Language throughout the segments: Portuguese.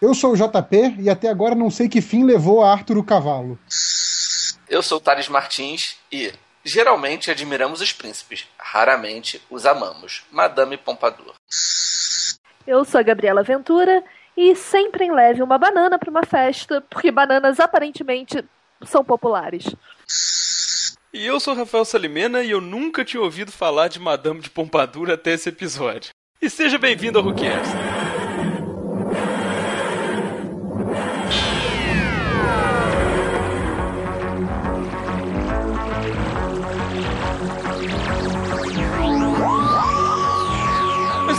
Eu sou o JP e até agora não sei que fim levou a Arthur o cavalo. Eu sou o Thales Martins e geralmente admiramos os príncipes, raramente os amamos. Madame Pompadour. Eu sou a Gabriela Ventura e sempre leve uma banana para uma festa, porque bananas aparentemente são populares. E eu sou Rafael Salimena e eu nunca tinha ouvido falar de Madame de Pompadour até esse episódio. E seja bem-vindo ao Who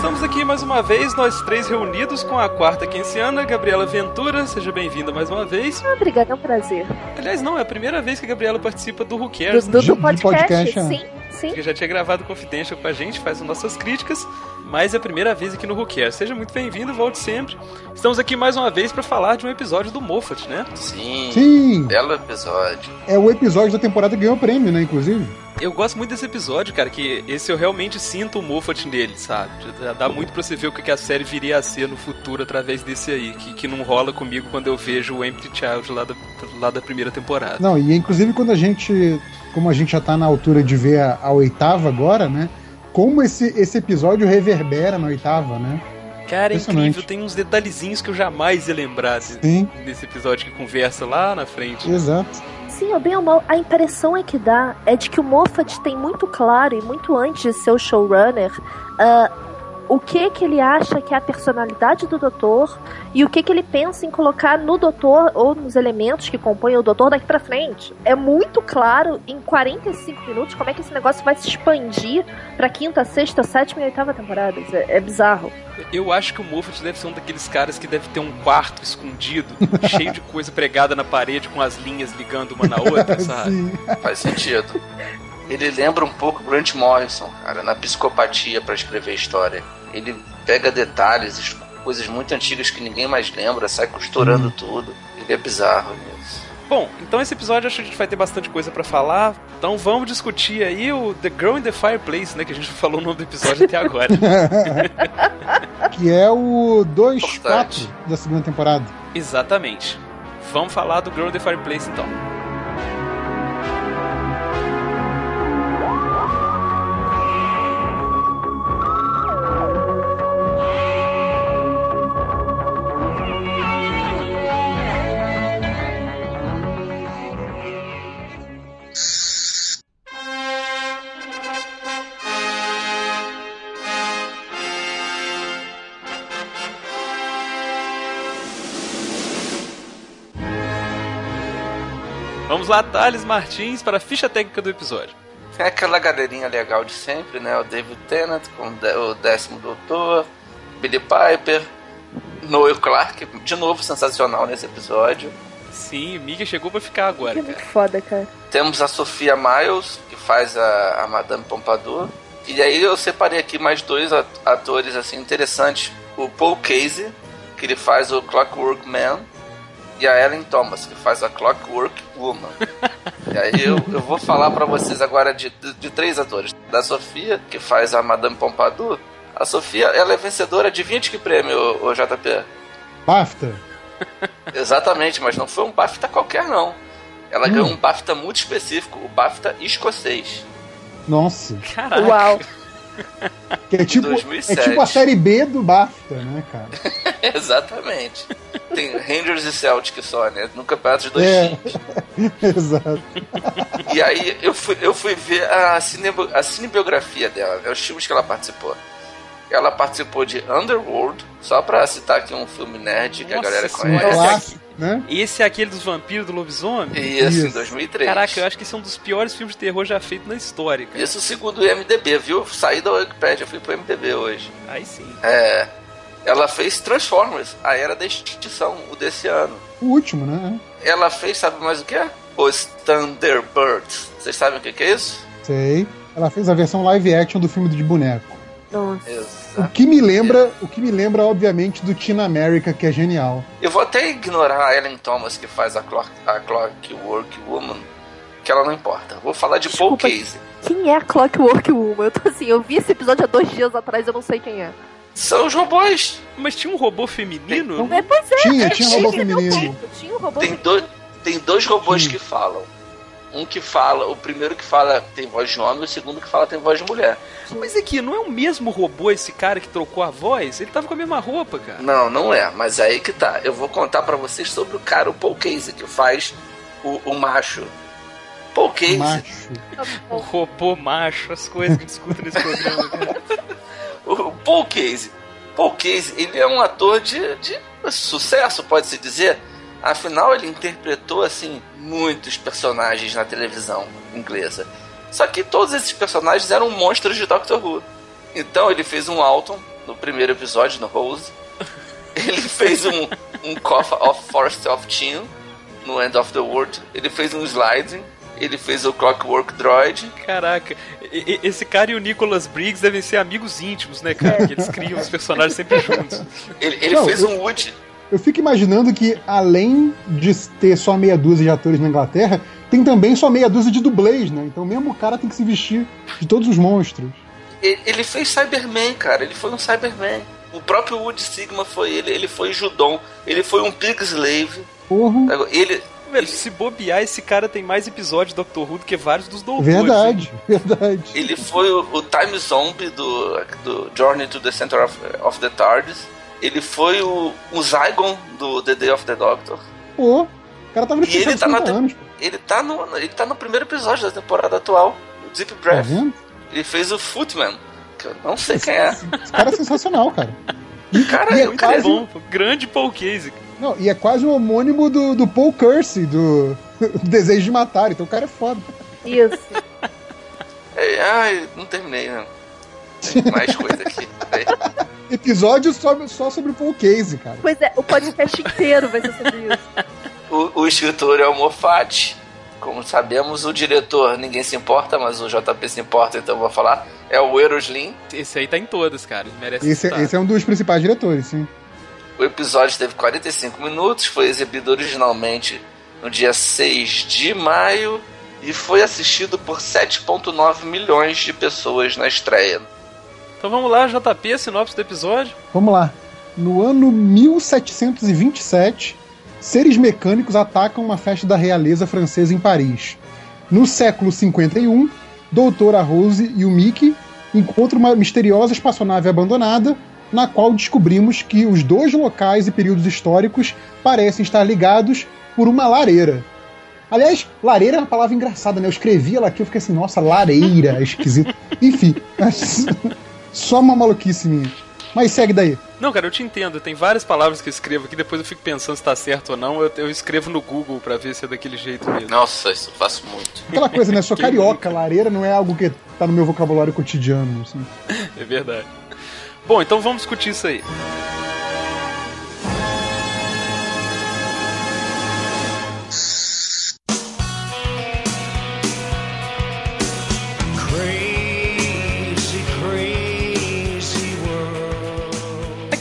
Estamos aqui mais uma vez, nós três reunidos com a quarta quenciana, Gabriela Ventura. Seja bem-vinda mais uma vez. Ah, obrigada, é um prazer. Aliás, não, é a primeira vez que a Gabriela participa do Who Cares. Do, do, do podcast, podcast, é. sim, sim. Que já tinha gravado Confidential com a gente, faz as nossas críticas, mas é a primeira vez aqui no Who. Seja muito bem-vindo, volte sempre. Estamos aqui mais uma vez para falar de um episódio do Moffat, né? Sim, Sim, belo episódio. é o episódio da temporada que ganhou o prêmio, né, inclusive. Eu gosto muito desse episódio, cara, que esse eu realmente sinto o Moffat nele, sabe? Já Dá muito pra você ver o que que a série viria a ser no futuro através desse aí, que, que não rola comigo quando eu vejo o Empty Child lá da, lá da primeira temporada. Não, e inclusive quando a gente, como a gente já tá na altura de ver a, a oitava agora, né, como esse, esse episódio reverbera na oitava, né? Cara, é incrível, tem uns detalhezinhos que eu jamais ia lembrar Sim, desse episódio que conversa lá na frente. exato. Sim, ou bem ou mal, a impressão é que dá é de que o Moffat tem muito claro, e muito antes de ser o showrunner, ah, o que que ele acha que é a personalidade do doutor e o que que ele pensa em colocar no doutor ou nos elementos que compõem o doutor daqui pra frente. É muito claro em 45 minutos como é que esse negócio vai se expandir pra quinta, sexta, sétima e oitava temporadas. É, é bizarro. Eu acho que o Moffat deve ser um daqueles caras que deve ter um quarto escondido, cheio de coisa pregada na parede com as linhas ligando uma na outra, sabe? Sim. Faz sentido. Ele lembra um pouco Grant Morrison, cara, na psicopatia pra escrever história. Ele pega detalhes, es- coisas muito antigas que ninguém mais lembra, sai costurando tudo. Ele é bizarro nisso. Bom, então esse episódio acho que a gente vai ter bastante coisa pra falar. Então vamos discutir aí o The Girl in the Fireplace, né? Que a gente não falou o nome do episódio até agora. Que é o 2-4 Importante. da segunda temporada. Exatamente. Vamos falar do Girl in the Fireplace então. Vamos lá, Thales Martins, para a ficha técnica do episódio. É aquela galerinha legal de sempre, né? O David Tennant com o dé- o décimo doutor, Billy Piper, Noel Clark, de novo sensacional nesse episódio. Sim, Mika chegou pra ficar agora, Que é cara. muito foda, cara. Temos a Sofia Miles, que faz a, a Madame Pompadour. E aí eu separei aqui mais dois at- atores assim interessantes. O Paul Casey, que ele faz o Clockwork Man, e a Ellen Thomas, que faz a Clockwork Woman. e aí eu, eu vou falar pra vocês agora de, de, de três atores. Da Sofia, que faz a Madame Pompadour. A Sofia, ela é vencedora de 20 que prêmio, o, JP? BAFTA. Exatamente, mas não foi um BAFTA qualquer, não. Ela ganhou um BAFTA muito específico, o BAFTA escocês. Nossa. Caraca. Uau. Que é tipo, 2007. é tipo a série B do BAFTA, né, cara? Exatamente. Tem Rangers e Celtic só, né? No campeonato de dois É. times. Exato. E aí eu fui, eu fui ver a, cine, a cinebiografia dela, né? os filmes que ela participou. Ela participou de Underworld, só pra citar aqui um filme nerd que a Nossa galera Um senhora. conhece. Né? Esse é aquele dos vampiros do lobisomem? Isso, em Isso. 2003. Caraca, eu acho que esse é um dos piores filmes de terror já feito na história, cara. Isso segundo o MDB, viu? Saí da Wikipedia, fui pro MDB hoje. Aí sim. É. Ela fez Transformers, a Era da Extinção, o desse ano. O último, né? Ela fez, sabe mais o que é? Os Thunderbirds. Vocês sabem o que é isso? Sei. Ela fez a versão live action do filme de boneco. Nossa. O que me lembra, o que me lembra, obviamente, do Teen America, que é genial. Eu vou até ignorar a Ellen Thomas, que faz a, Clock, a Clockwork Woman, que ela não importa. Vou falar de Paul. Casey. Quem é a Clockwork Woman? Eu tô assim, eu vi esse episódio há dois dias atrás, eu não sei quem é. São os robôs. Mas tinha um robô feminino? É, pois é. Tinha, é, tinha robô feminino. Tinha um robô Tem, feminino. dois tem dois robôs Sim. que falam. Um que fala, o primeiro que fala tem voz de homem, o segundo que fala tem voz de mulher. Mas aqui, não é o mesmo robô esse cara que trocou a voz? Ele tava com a mesma roupa, cara. Não, não é, mas aí que tá. Eu vou contar pra vocês sobre o cara, o Paul Casey, que faz o, o macho. Paul Casey, Macho. O robô macho, as coisas que discutem nesse programa, cara. o Paul Casey. Paul Casey, ele é um ator de, de sucesso, pode-se dizer. Afinal, ele interpretou, assim, muitos personagens na televisão inglesa. Só que todos esses personagens eram monstros de Doctor Who. Então, ele fez um Alton no primeiro episódio, no Rose. Ele fez um, um Cough of Forest of Chin no End of the World. Ele fez um Sliding. Ele fez o Clockwork Droid. Caraca, esse cara e o Nicholas Briggs devem ser amigos íntimos, né, cara? Que eles criam os personagens sempre juntos. Ele, ele Não, fez um Woody. Eu fico imaginando que, além de ter só meia dúzia de atores na Inglaterra, tem também só meia dúzia de dublês, né? Então mesmo o cara tem que se vestir de todos os monstros. Ele, fez Cyberman, cara. Ele foi um Cyberman. O próprio Woody Sigma foi ele. Ele foi Judon. Ele foi um Pig Slave. Porra. Ele, Velho, se bobear, esse cara tem mais episódios de Doctor Who do que vários dos doutores. Verdade, verdade. ele foi o, o Time Zombie do, do Journey to the Center of, of the TARDIS. Ele foi o, o Zygon do The Day of the Doctor. Pô, o cara tava no E ele tá na 50 te- anos. Ele tá, no, ele tá no primeiro episódio da temporada atual. O Deep Tá Breath. vendo? ele fez o Footman. Que eu não sei quem é. Esse cara é sensacional, cara. E, Cara, e é é muito quase, Bom, pô, grande Paul Casey. não, e é quase o homônimo do, do Paul Kersey, do, do Desejo de Matar. Então o cara é foda. Isso. É, ai, não terminei, né? Tem mais coisa aqui. Episódio só, só sobre o Paul Casey, cara. Pois é, o podcast inteiro vai ser sobre isso. O, o escritor é o Moffat. Como sabemos, o diretor ninguém se importa, mas o JP se importa, então eu vou falar. É o Eros Lin. Esse aí tá em todas, cara. Merece Esse, esse é um dos principais diretores, sim. O episódio teve 45 minutos, foi exibido originalmente no dia 6 de maio e foi assistido por 7,9 milhões de pessoas na estreia. Então vamos lá, JP, sinopse do episódio. Vamos lá. No ano 1727, seres mecânicos atacam uma festa da realeza francesa em Paris. No século 51, Doutora Rose e o Mickey encontram uma misteriosa espaçonave abandonada, na qual descobrimos que os dois locais e períodos históricos parecem estar ligados por uma lareira. Aliás, lareira é uma palavra engraçada, né? Eu escrevi ela aqui, eu fiquei assim, nossa, lareira, é esquisito. Enfim, só uma maluquice minha. Mas segue daí. Não, cara, eu te entendo. Tem várias palavras que eu escrevo aqui, depois eu fico pensando se tá certo ou não. Eu, eu escrevo no Google pra ver se é daquele jeito mesmo. Nossa, isso eu faço muito. Aquela coisa, né? Sou carioca, lareira não é algo que tá no meu vocabulário cotidiano. Assim. É verdade. Bom, então vamos discutir isso aí.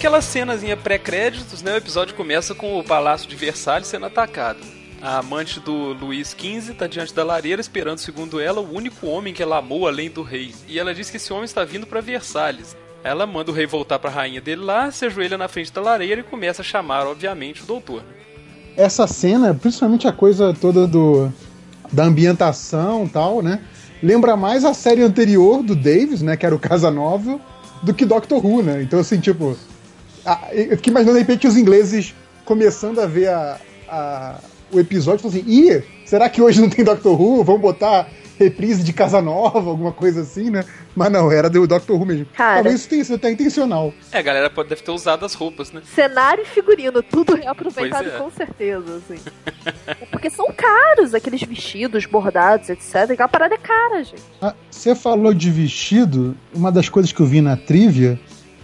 Aquela cenazinha pré-créditos, né? O episódio começa com o Palácio de Versalhes sendo atacado. A amante do Luís XV está diante da lareira esperando, segundo ela, o único homem que ela amou além do rei. E ela diz que esse homem está vindo para Versalhes. Ela manda o rei voltar para a rainha dele lá, se ajoelha na frente da lareira e começa a chamar, obviamente, o doutor. Essa cena, principalmente a coisa toda do da ambientação tal, né? Lembra mais a série anterior do Davis, né? Que era o Casanova, do que Doctor Who, né? Então, assim, tipo. A- eu fiquei imaginando de repente os ingleses começando a ver a, a- o episódio e falando assim: ih, será que hoje não tem Doctor Who? Vamos botar reprise de Casanova, alguma coisa assim, né? Mas não, era do Doctor Who mesmo. Cara. Talvez isso tenha sido até intencional. É, a galera pode, deve ter usado as roupas, né? Cenário e figurino, tudo reaproveitado é. com certeza, assim. É Porque são caros aqueles vestidos, bordados, etc. Aquela parada é cara, gente. Ah, Você falou de vestido, uma das coisas que eu vi na trivia,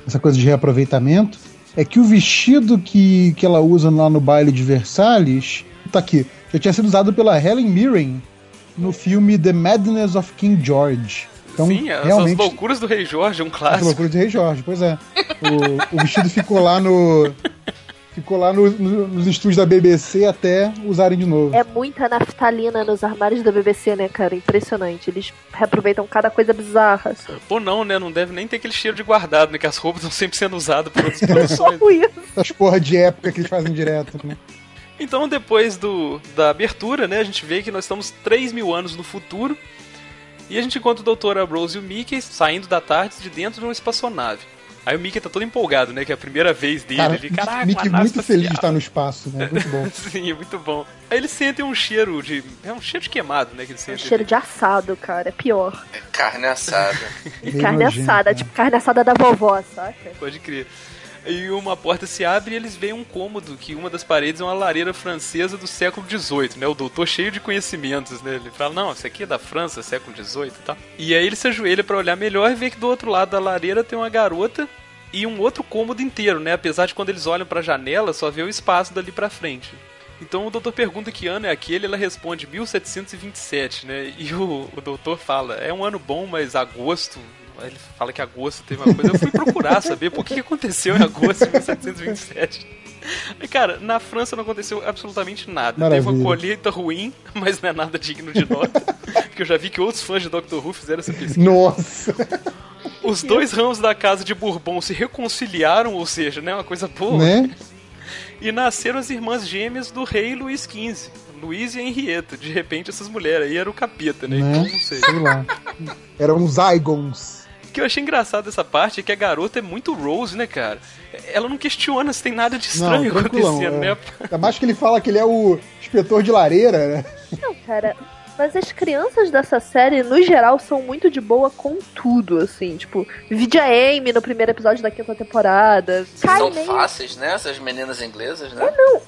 essa coisa de reaproveitamento, é que o vestido que, que ela usa lá no baile de Versalhes, tá aqui, já tinha sido usado pela Helen Mirren no filme The Madness of King George. Então, Sim, as, as realmente, loucuras do Rei Jorge, um as clássico. loucuras do Rei Jorge, pois é. O, o vestido ficou lá no Ficou lá no- no- nos estúdios da BBC até usarem de novo. É muita naftalina nos armários da BBC, né, cara? Impressionante. Eles reaproveitam cada coisa bizarra. Assim. Ou não, né? Não deve nem ter aquele cheiro de guardado, né? Que as roupas estão sempre sendo usadas por outras produções. Essas porra de época que eles fazem direto, né? Então, depois do, da abertura, né, a gente vê que nós estamos 3 mil anos no futuro e a gente encontra o Dr. Ambrose e o Mickey saindo da tarde de dentro de uma espaçonave. Aí o Mickey tá todo empolgado, né, que é a primeira vez dele. Cara, ele, Caraca, Mickey muito feliz de espacial." estar no espaço, né? Muito bom. Sim, é muito bom. Aí eles sentem um cheiro de... É um cheiro de queimado, né, que eles Um sentem. cheiro de assado, cara. É pior. É carne assada. Carne nojento, assada, né? tipo carne assada da vovó, saca? Pode crer. E uma porta se abre e eles veem um cômodo que uma das paredes é uma lareira francesa do século XVIII, né? O doutor cheio de conhecimentos, né? Ele fala, não, isso aqui é da França, século XVIII e tal. E aí ele se ajoelha pra olhar melhor e vê que do outro lado da lareira tem uma garota e um outro cômodo inteiro, né? Apesar de quando eles olham pra janela, só vê o espaço dali pra frente. Então o doutor pergunta que ano é aquele, ela responde 1727, né? E o, o doutor fala, é um ano bom, mas agosto. Ele fala que agosto teve uma coisa. Eu fui procurar saber por que aconteceu em agosto de 1727. Aí, cara, na França não aconteceu absolutamente nada. Teve uma Maravilha. colheita ruim, mas não é nada digno de nota. Porque eu já vi que outros fãs de Doctor Who fizeram essa pesquisa. Nossa! Os dois ramos da casa de Bourbon se reconciliaram, ou seja, né, uma coisa boa. Né? E nasceram as irmãs gêmeas do rei Luís XV, Luís e Henrietta. De repente, essas mulheres aí eram o capeta, né? Né? Então, não sei. Sei lá. Eram Zygons. O que eu achei engraçado dessa parte é que a garota é muito Rose, né, cara? Ela não questiona se tem nada de estranho Não, acontecendo, é. né? Ainda mais que ele fala que ele é o inspetor de lareira, né? Não, cara. Mas as crianças dessa série, no geral, são muito de boa com tudo, assim. Tipo, vide a Amy no primeiro episódio da quinta temporada. Cai São meio, fáceis, né? Essas meninas inglesas, né?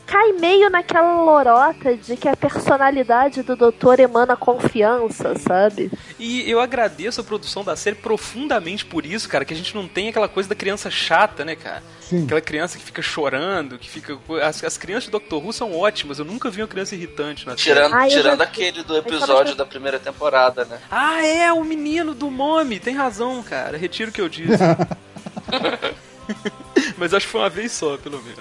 cai meio naquela lorota de que a personalidade do doutor emana confiança, sabe? E eu agradeço a produção da série profundamente por isso, cara, que a gente não tem aquela coisa da criança chata, né, cara? Sim. Aquela criança que fica chorando, que fica. As, as crianças de Doctor Who são ótimas, eu nunca vi uma criança irritante na série. Tirando, Ah, tirando já- aquele do episódio da primeira temporada, né? Ah, é, o menino do Mommy, tem razão, cara. Retiro o que eu disse. Mas acho que foi uma vez só, pelo menos.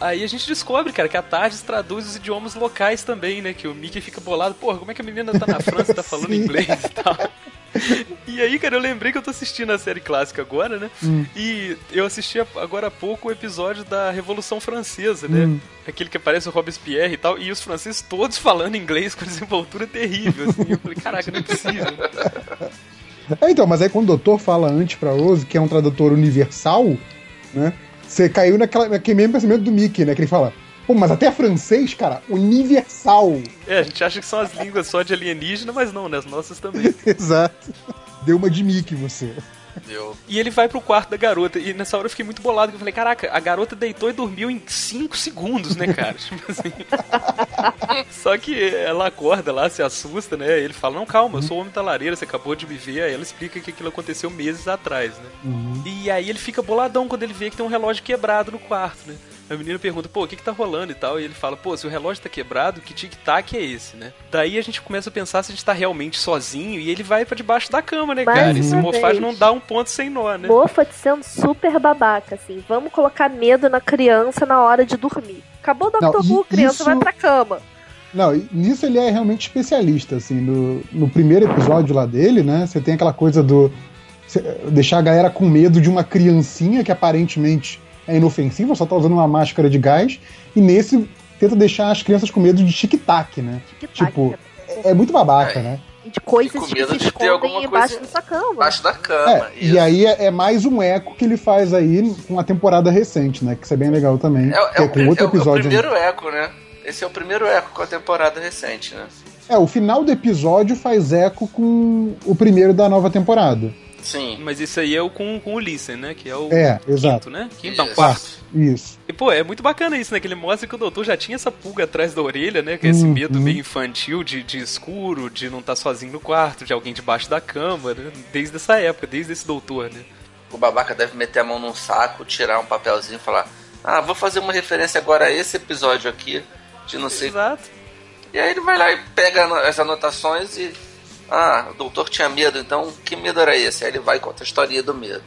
Aí a gente descobre, cara, que a Tardes traduz os idiomas locais também, né? Que o Mickey fica bolado, porra, como é que a menina tá na França e tá falando inglês e tal. E aí, cara, eu lembrei que eu tô assistindo a série clássica agora, né? E eu assisti agora há pouco o episódio da Revolução Francesa, né? Hum. Aquele que aparece o Robespierre e tal, e os franceses todos falando inglês com desenvoltura terrível, assim. Eu falei, caraca, não é possível. É, então, mas aí quando o doutor fala antes pra Rose, que é um tradutor universal, né? Você caiu naquela, naquele mesmo pensamento do Mickey, né? Que ele fala, pô, mas até francês, cara, universal. É, a gente acha que são as línguas só de alienígena, mas não, né? As nossas também. Exato. Deu uma de Mickey você. Eu, E ele vai pro quarto da garota. E nessa hora eu fiquei muito bolado. Que eu falei, caraca, a garota deitou e dormiu em 5 segundos, né, cara? tipo assim. Só que ela acorda lá, se assusta, né? Ele fala, não, calma, eu sou o homem da lareira, você acabou de me ver. Aí ela explica que aquilo aconteceu meses atrás, né? Uhum. E aí ele fica boladão quando ele vê que tem um relógio quebrado no quarto, né? A menina pergunta, pô, o que que tá rolando e tal? E ele fala, pô, se o relógio tá quebrado, que tic-tac é esse, né? Daí a gente começa a pensar se a gente tá realmente sozinho e ele vai pra debaixo da cama, né, Mais cara? Esse mofagem não dá um ponto sem nó, né? Moffat sendo super babaca, assim. Vamos colocar medo na criança na hora de dormir. Acabou o Dr. Who, criança isso- vai pra cama. Não, nisso ele é realmente especialista, assim, no, no primeiro episódio lá dele, né, você tem aquela coisa do deixar a galera com medo de uma criancinha que aparentemente é inofensiva, só tá usando uma máscara de gás, e nesse tenta deixar as crianças com medo de tic-tac, né, Tic-tac, Tipo, né? é, é muito babaca, É. né, E de coisas com que medo se de ter escondem alguma embaixo coisa da sua cama. embaixo da É, cama. e isso. aí é, é mais um eco que ele faz aí com a temporada recente, né, que isso é bem legal também, É, é que é o, com outro é o- é o episódio. primeiro eco, né? Esse é o primeiro eco com a temporada recente, né? É, o final do episódio faz eco com o primeiro da nova temporada. Sim. Mas isso aí é o com, com o Listen, né? Que é o É, quinto, exato. né? Quinto, não, Isso. quarto. Isso. E, pô, é muito bacana isso, né? Que ele mostra que o doutor já tinha essa pulga atrás da orelha, né? Que é esse Uhum. medo meio infantil de, de escuro, de não estar sozinho no quarto, de alguém debaixo da cama, né? Desde essa época, desde esse doutor, né? O babaca deve meter a mão num saco, tirar um papelzinho e falar: Ah, vou fazer uma referência agora a esse episódio aqui, de não sei. Exato. E aí ele vai lá e pega as anotações e. Ah, o doutor tinha medo, então que medo era esse? Aí ele vai conta a historinha do medo.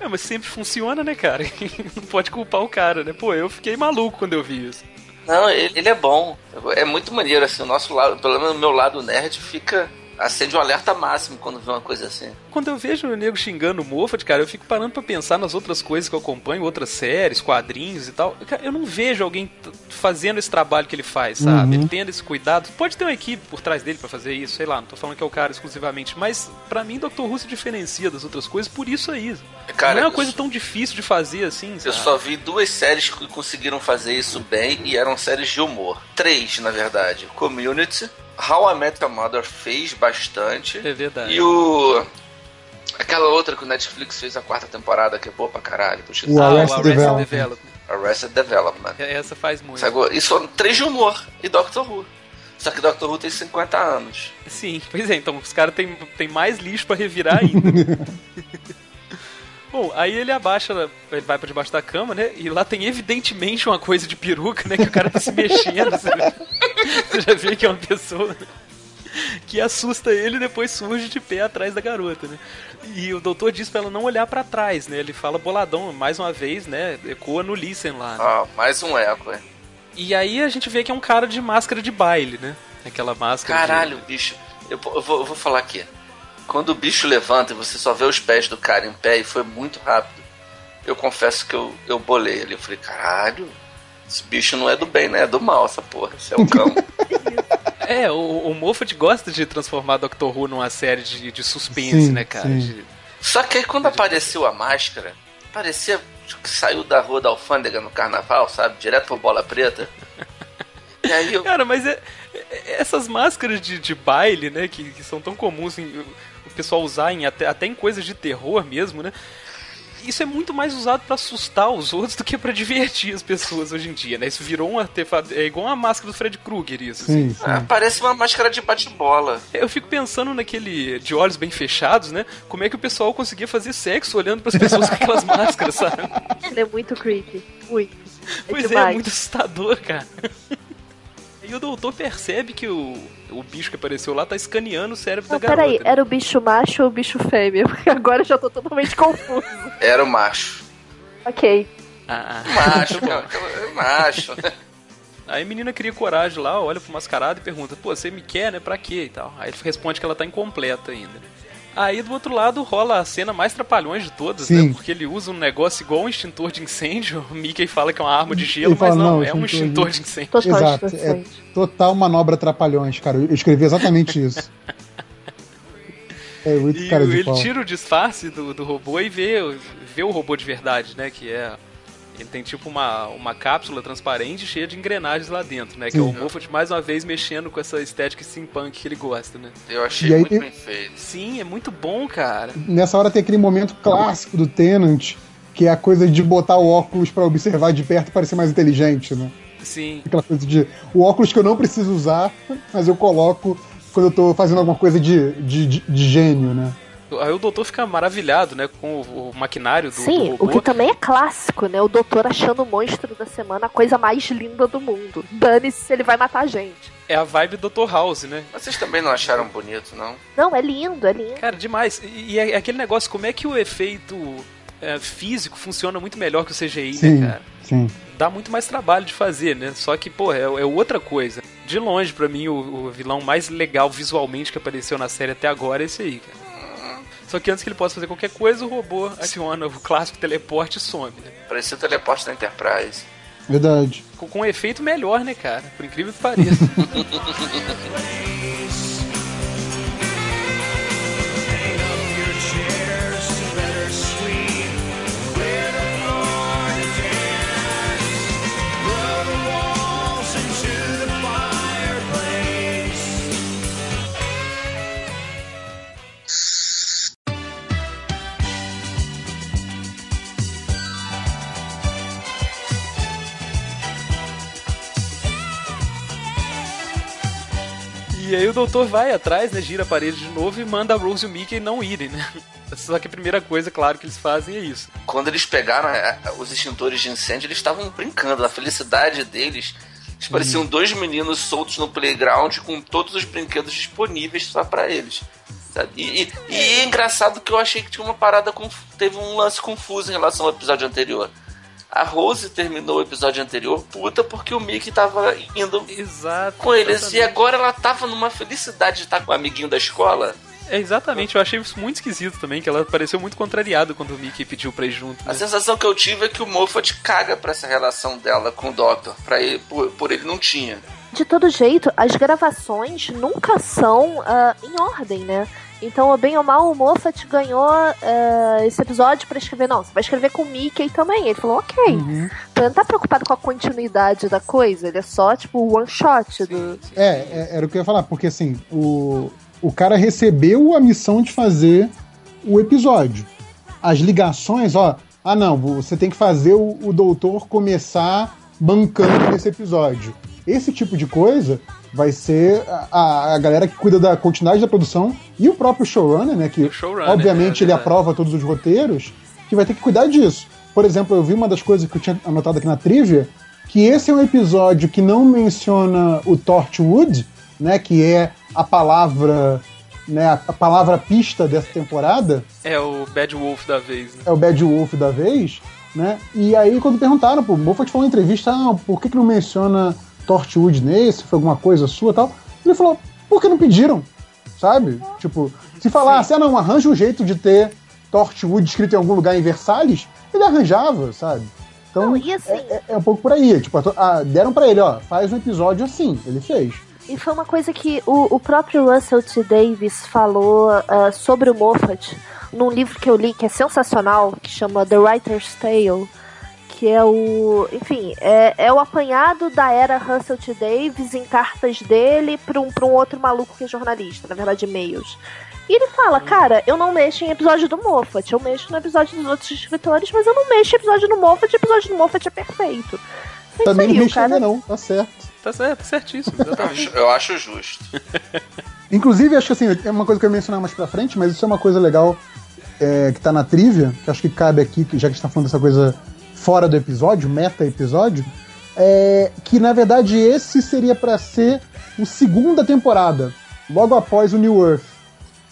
É, mas sempre funciona, né, cara? Não pode culpar o cara, né? Pô, eu fiquei maluco quando eu vi isso. Não, ele, ele é bom. É muito maneiro, assim, o nosso lado, pelo menos o meu lado nerd, fica. Acende um alerta máximo quando vê uma coisa assim. Quando eu vejo o nego xingando o Moffat, cara, eu fico parando pra pensar nas outras coisas que eu acompanho, outras séries, quadrinhos e tal. Eu não vejo alguém fazendo esse trabalho que ele faz, sabe? Uhum. Ele tendo esse cuidado. Pode ter uma equipe por trás dele pra fazer isso, sei lá, não tô falando que é o cara exclusivamente, mas pra mim Dr. Who se diferencia das outras coisas por isso aí. Cara, não é uma eu coisa tão difícil de fazer assim, Eu sabe? só vi duas séries que conseguiram fazer isso bem e eram séries de humor. Três, na verdade. Community, How I Met Your Mother fez bastante. É verdade. E o. Aquela outra que o Netflix fez a quarta temporada, que é boa pra caralho. Puxa, O Ah, Arrested Development. Development. Arrested Development. É, Essa faz muito. Sacou? Isso são três de humor e Doctor Who. Só que Doctor Who tem 50 anos. Sim, pois é, então os caras têm tem mais lixo pra revirar ainda. Bom, aí ele abaixa, ele vai pra debaixo da cama, né? E lá tem evidentemente uma coisa de peruca, né? Que o cara tá se mexendo. Você, você já vê que é uma pessoa que assusta ele e depois surge de pé atrás da garota, né? E o doutor diz pra ela não olhar pra trás, né? Ele fala boladão, mais uma vez, né? Ecoa no Listen lá. né? Ah, mais um eco, é. E aí a gente vê que é um cara de máscara de baile, né? Aquela máscara. de- Caralho, bicho. Eu, eu vou, eu vou falar aqui. Quando o bicho levanta e você só vê os pés do cara em pé e foi muito rápido, eu confesso que eu, eu bolei ali. Eu falei, caralho, esse bicho não é do bem, né? É do mal, essa porra. Esse é o cão. É, o, o Moffat gosta de transformar Doctor Who numa série de, de suspense, Sim, né, cara? De- Só que aí quando apareceu a máscara, parecia que saiu da rua da alfândega no carnaval, sabe? Direto pro bola preta. E aí eu. Cara, mas é, é- essas máscaras de, de baile, né, que, que são tão comuns em, pessoal usar em, até, até em coisas de terror mesmo, né? Isso é muito mais usado pra assustar os outros do que pra divertir as pessoas hoje em dia, né? Isso virou um artefato. É igual a máscara do Fred Krueger, isso. assim. Sim, sim. Ah, parece uma máscara de bate-bola. Eu fico pensando naquele de olhos bem fechados, né? Como é que o pessoal conseguia fazer sexo olhando pras pessoas com aquelas máscaras, sabe? Ele é muito creepy. Muito. É Pois é, é demais. muito assustador, cara. E o doutor percebe que o, o bicho que apareceu lá tá escaneando o cérebro Não, da garota. peraí, né? era o bicho macho ou o bicho fêmea? Porque agora eu já tô totalmente confuso. Era o macho. ok. Ah, ah. Macho, cara. É macho. Aí a menina cria coragem lá, olha pro mascarado e pergunta: Pô, você me quer, né? Pra quê e tal. Aí ele responde que ela tá incompleta ainda. né? Aí do outro lado rola a cena mais trapalhões de todas, Sim. né? Porque ele usa um negócio igual um extintor de incêndio. O Mickey fala que é uma arma de gelo, fala, mas não, não, é um extintor de- de incêndio. Total Exato, é total manobra trapalhões, cara. Eu escrevi exatamente isso. É muito E cara o- de ele pau. tira o disfarce do, do robô e vê, vê o robô de verdade, né? Que é. Ele tem tipo uma, uma cápsula transparente cheia de engrenagens lá dentro, né? Que é o. Moffat mais uma vez mexendo com essa estética steampunk que ele gosta, né? Eu achei aí- muito bem feito. Sim, é muito bom, cara. Nessa hora tem aquele momento clássico do Tenant, que é a coisa de botar o óculos pra observar de perto e parecer mais inteligente, né? Sim. Aquela coisa de o óculos que eu não preciso usar, mas eu coloco quando eu tô fazendo alguma coisa de, de, de- de gênio, né? Aí o doutor fica maravilhado, né? Com o, o maquinário do, do Sim, robô. o que também é clássico, né? O doutor achando o monstro da semana a coisa mais linda do mundo. Dane-se se ele vai matar a gente. É a vibe do Dr. House, né? Mas vocês também não acharam bonito, não? Não, é lindo, é lindo. Cara, demais. E, e é aquele negócio, como é que o efeito é, físico funciona muito melhor que o CGI, Sim, né, cara? sim. dá muito mais trabalho de fazer, né? Só que, pô, é, é outra coisa. De longe, pra mim, o, o vilão mais legal visualmente que apareceu na série até agora é esse aí, cara. Só que antes que ele possa fazer qualquer coisa, o robô aciona o clássico teleporte e some, né? Parecia o teleporte da Enterprise. Verdade. Com, com um efeito melhor, né, cara? Por incrível que pareça. e aí o doutor vai atrás, né? Gira a parede de novo e manda a Rose e o Mickey não irem, né? Só que a primeira coisa, claro, que eles fazem é isso. Quando eles pegaram é, os extintores de incêndio, eles estavam brincando. A felicidade deles. Eles pareciam dois meninos soltos no playground com todos os brinquedos disponíveis só pra eles. sabe? E, e- e é engraçado que eu achei que tinha uma parada com. Teve um lance confuso em relação ao episódio anterior. A Rose terminou o episódio anterior puta porque o Mickey tava indo Exato. com eles. E exatamente. agora ela tava numa felicidade de estar com o amiguinho da escola. É, exatamente, eu achei isso muito esquisito também, que ela pareceu muito contrariada quando o Mickey pediu pra ir junto. A Né? sensação que eu tive é que o Moffat caga pra essa relação dela com o Doctor. Pra ele, por, por ele não tinha. De todo jeito, as gravações nunca são ah, em ordem, né? Então, bem ou mal, o Moffat ganhou ah, esse episódio pra escrever. Não, você vai escrever com o Mickey também. Ele falou, ok. Uhum. Então, ele não tá preocupado com a continuidade da coisa. Ele é só, tipo, o one shot do. É, é, era o que eu ia falar, porque assim, o, o cara recebeu a missão de fazer o episódio. As ligações, ó, ah não, você tem que fazer o, o doutor começar bancando nesse episódio. Esse tipo de coisa vai ser a, a- galera que cuida da continuidade da produção e o próprio showrunner, né? Que O showrunner, obviamente é ele verdade. aprova todos os roteiros, que vai ter que cuidar disso. Por exemplo, eu vi uma das coisas que eu tinha anotado aqui na trivia, que esse é um episódio que não menciona o Torchwood, né? Que é a palavra, né? A, a palavra pista dessa temporada É o Bad Wolf da vez, né? é o Bad Wolf da vez, né? E aí, quando perguntaram, pô, o Moffat falou em entrevista, ah, por que, que não menciona Torchwood nesse? Foi alguma coisa sua e tal? Ele falou, porque não pediram, sabe? Tipo, se falasse, ah, não, arranja um jeito de ter Torchwood escrito em algum lugar em Versalhes, ele arranjava, sabe? Então, Não, assim- é, é- é um pouco por aí. Tipo, a deram pra ele, ó, faz um episódio assim. Ele fez. E foi uma coisa que o, o próprio Russell T. Davis falou ah, sobre o Moffat num livro que eu li que é sensacional, que chama The Writer's Tale, que é o. Enfim, é, é o apanhado da era Russell T. Davis em cartas dele pra um, pra um outro maluco que é jornalista, na verdade, e-mails. E ele fala, cara, eu não mexo em episódio do Moffat, eu mexo no episódio dos outros escritores, mas eu não mexo em episódio do Moffat, o episódio do Moffat é perfeito. É Também não aí, o mexeu ainda cara- não, tá certo. Tá certo, certíssimo, Eu exatamente. acho, eu acho justo. Inclusive, acho que assim, é uma coisa que eu ia mencionar mais pra frente, mas isso é uma coisa legal é, que tá na trivia, que acho que cabe aqui, já que a gente tá falando dessa coisa fora do episódio, meta-episódio, é que na verdade esse seria pra ser o segunda temporada, logo após o New Earth.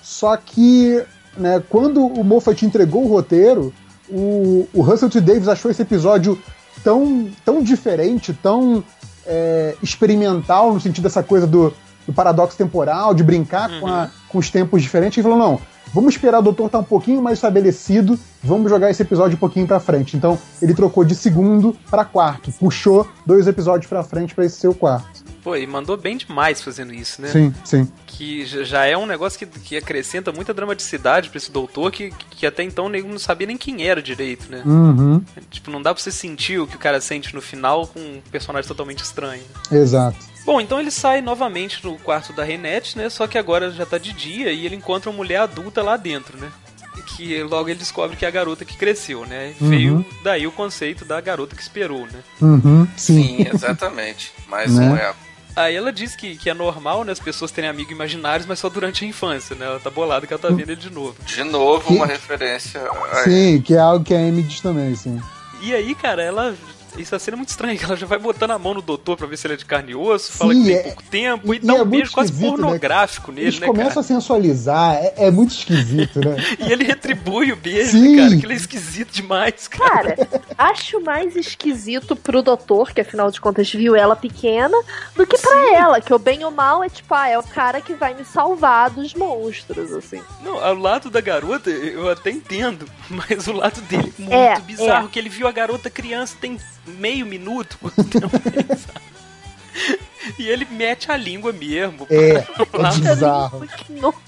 Só que, né, quando o Moffat entregou o roteiro, o, o Russell T. Davis achou esse episódio tão, tão diferente, tão é, experimental, no sentido dessa coisa do, do paradoxo temporal, de brincar com, a- com os tempos diferentes, ele falou: não, vamos esperar o doutor estar um pouquinho mais estabelecido, vamos jogar esse episódio um pouquinho pra frente. Então ele trocou de segundo pra quarto, puxou dois episódios pra frente pra esse ser o quarto. Pô, e mandou bem demais fazendo isso, né? Sim, sim. Que já- já é um negócio que, que acrescenta muita dramaticidade pra esse doutor que, que até então nego não sabia nem quem era direito, né? Uhum, Tipo, não dá pra você sentir o que o cara sente no final com um personagem totalmente estranho. exato. Bom, então ele sai novamente no quarto da Renette, né? Só que agora já tá de dia e ele encontra uma mulher adulta lá dentro, né? E Que logo ele descobre que é a garota que cresceu, né? Uhum. Veio daí o conceito da garota que esperou, né? Uhum, sim. Sim, exatamente. Mais Né? um eco. Aí ela diz que, que é normal, né, as pessoas terem amigos imaginários, mas só durante a infância, né? Ela tá bolada que ela tá vendo ele de novo. De novo, uma referência. Sim, que é algo que a Amy diz também, sim. E aí, cara, ela. Essa cena é muito estranha, que ela já vai botando a mão no doutor pra ver se ele é de carne e osso, fala Sim, que tem é- pouco tempo e, e dá é um beijo quase né? pornográfico nele, Eles né, começam cara? a sensualizar, é, é muito esquisito, né? E ele retribui o beijo, Sim. né, cara? Que ele é esquisito demais, cara. Cara, acho mais esquisito pro doutor, que afinal de contas viu ela pequena, do que pra ela, que o bem ou mal é tipo, ah, é o cara que vai me salvar dos monstros, assim. Não, ao lado da garota, eu até entendo, mas o lado dele é muito É, bizarro, é. que ele viu a garota criança tem meio minuto. e ele mete a língua mesmo. É, é bizarro.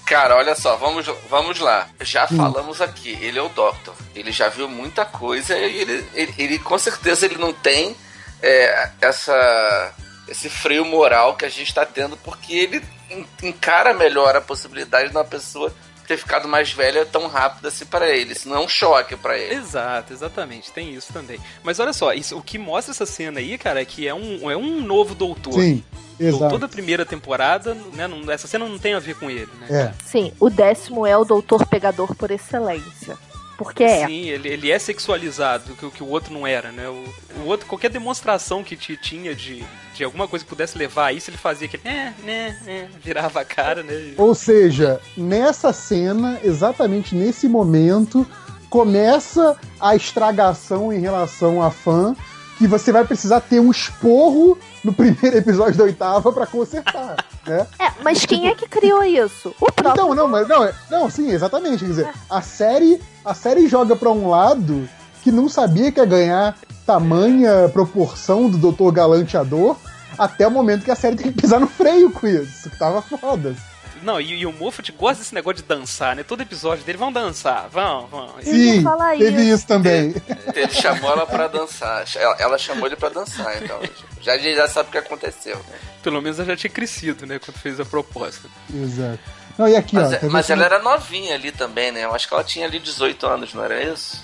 Cara, olha só, vamos, vamos lá. Já falamos aqui, ele é o Doctor. Ele já viu muita coisa e ele, ele, ele, com certeza ele não tem é, essa, esse freio moral que a gente tá tendo, porque ele en- encara melhor a possibilidade de uma pessoa ter ficado mais velha tão rápido assim para ele. Isso não é um choque para ele. Exato, exatamente, tem isso também. Mas olha só, isso, o que mostra essa cena aí, cara, é que é um, é um novo doutor. Sim, Doutor exato. da primeira temporada, né? não- essa cena não tem a ver com ele, né? É. Sim, o décimo é o doutor pegador por excelência. Porque é. Sim, ele, ele é sexualizado, que, o- que o outro não era, né? O, o outro, qualquer demonstração que te tinha de, de alguma coisa que pudesse levar a isso, ele fazia aquele. É, né, é, virava a cara, né? Ou seja, nessa cena, exatamente nesse momento, começa a estragação em relação à fã, que você vai precisar ter um esporro no primeiro episódio da oitava pra consertar, né? É, mas quem é que criou isso? O próprio. Então, não, mas não, é- não, sim, exatamente. Quer dizer, a série, a série joga pra um lado que não sabia que ia ganhar tamanha proporção do Dr. Galanteador até o momento que a série tem que pisar no freio com isso, que tava foda. Não, e, e o Moffat gosta desse negócio de dançar, né? Todo episódio dele, vão dançar, vão, vão. Sim, falar teve isso. isso também. Ele chamou ela pra dançar. Ela, ela chamou ele pra dançar, então. Já, já sabe o que aconteceu. né? Pelo menos ela já tinha crescido, né? Quando fez a proposta. Exato. Não, e aqui, Mas, ó. vendo mas ela era novinha ali também, né? Eu acho que ela tinha ali 18 anos, não era isso?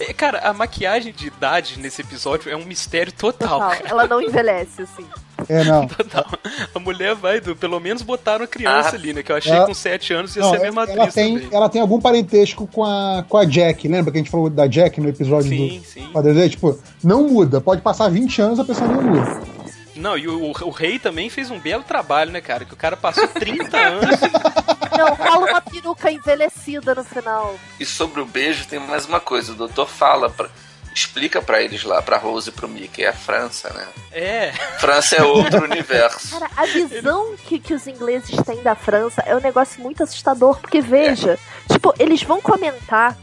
É, cara, a maquiagem de idade nesse episódio é um mistério total, Total, ela não envelhece, assim. É, não. Total. A mulher vai, do, pelo menos botaram a criança Ah. ali, né? Que eu achei Ela- com 7 anos ia Não, ser a mesma ela, atriz tem, também. ela tem algum parentesco com a, com a Jack, lembra que a gente falou da Jack no episódio Sim, do sim. Padre Zé? Tipo, não muda. Pode passar 20 anos, a pessoa não muda. Não, e o, o rei também fez um belo trabalho, né, cara? Que o cara passou 30 anos. Não, rola uma peruca envelhecida no final. E sobre o beijo tem mais uma coisa. O doutor fala, pra, explica pra eles lá, pra Rose e pro Mickey, é a França, né? É. França é outro universo. Cara, a visão que, que os ingleses têm da França é um negócio muito assustador, porque veja, tipo, eles vão comentar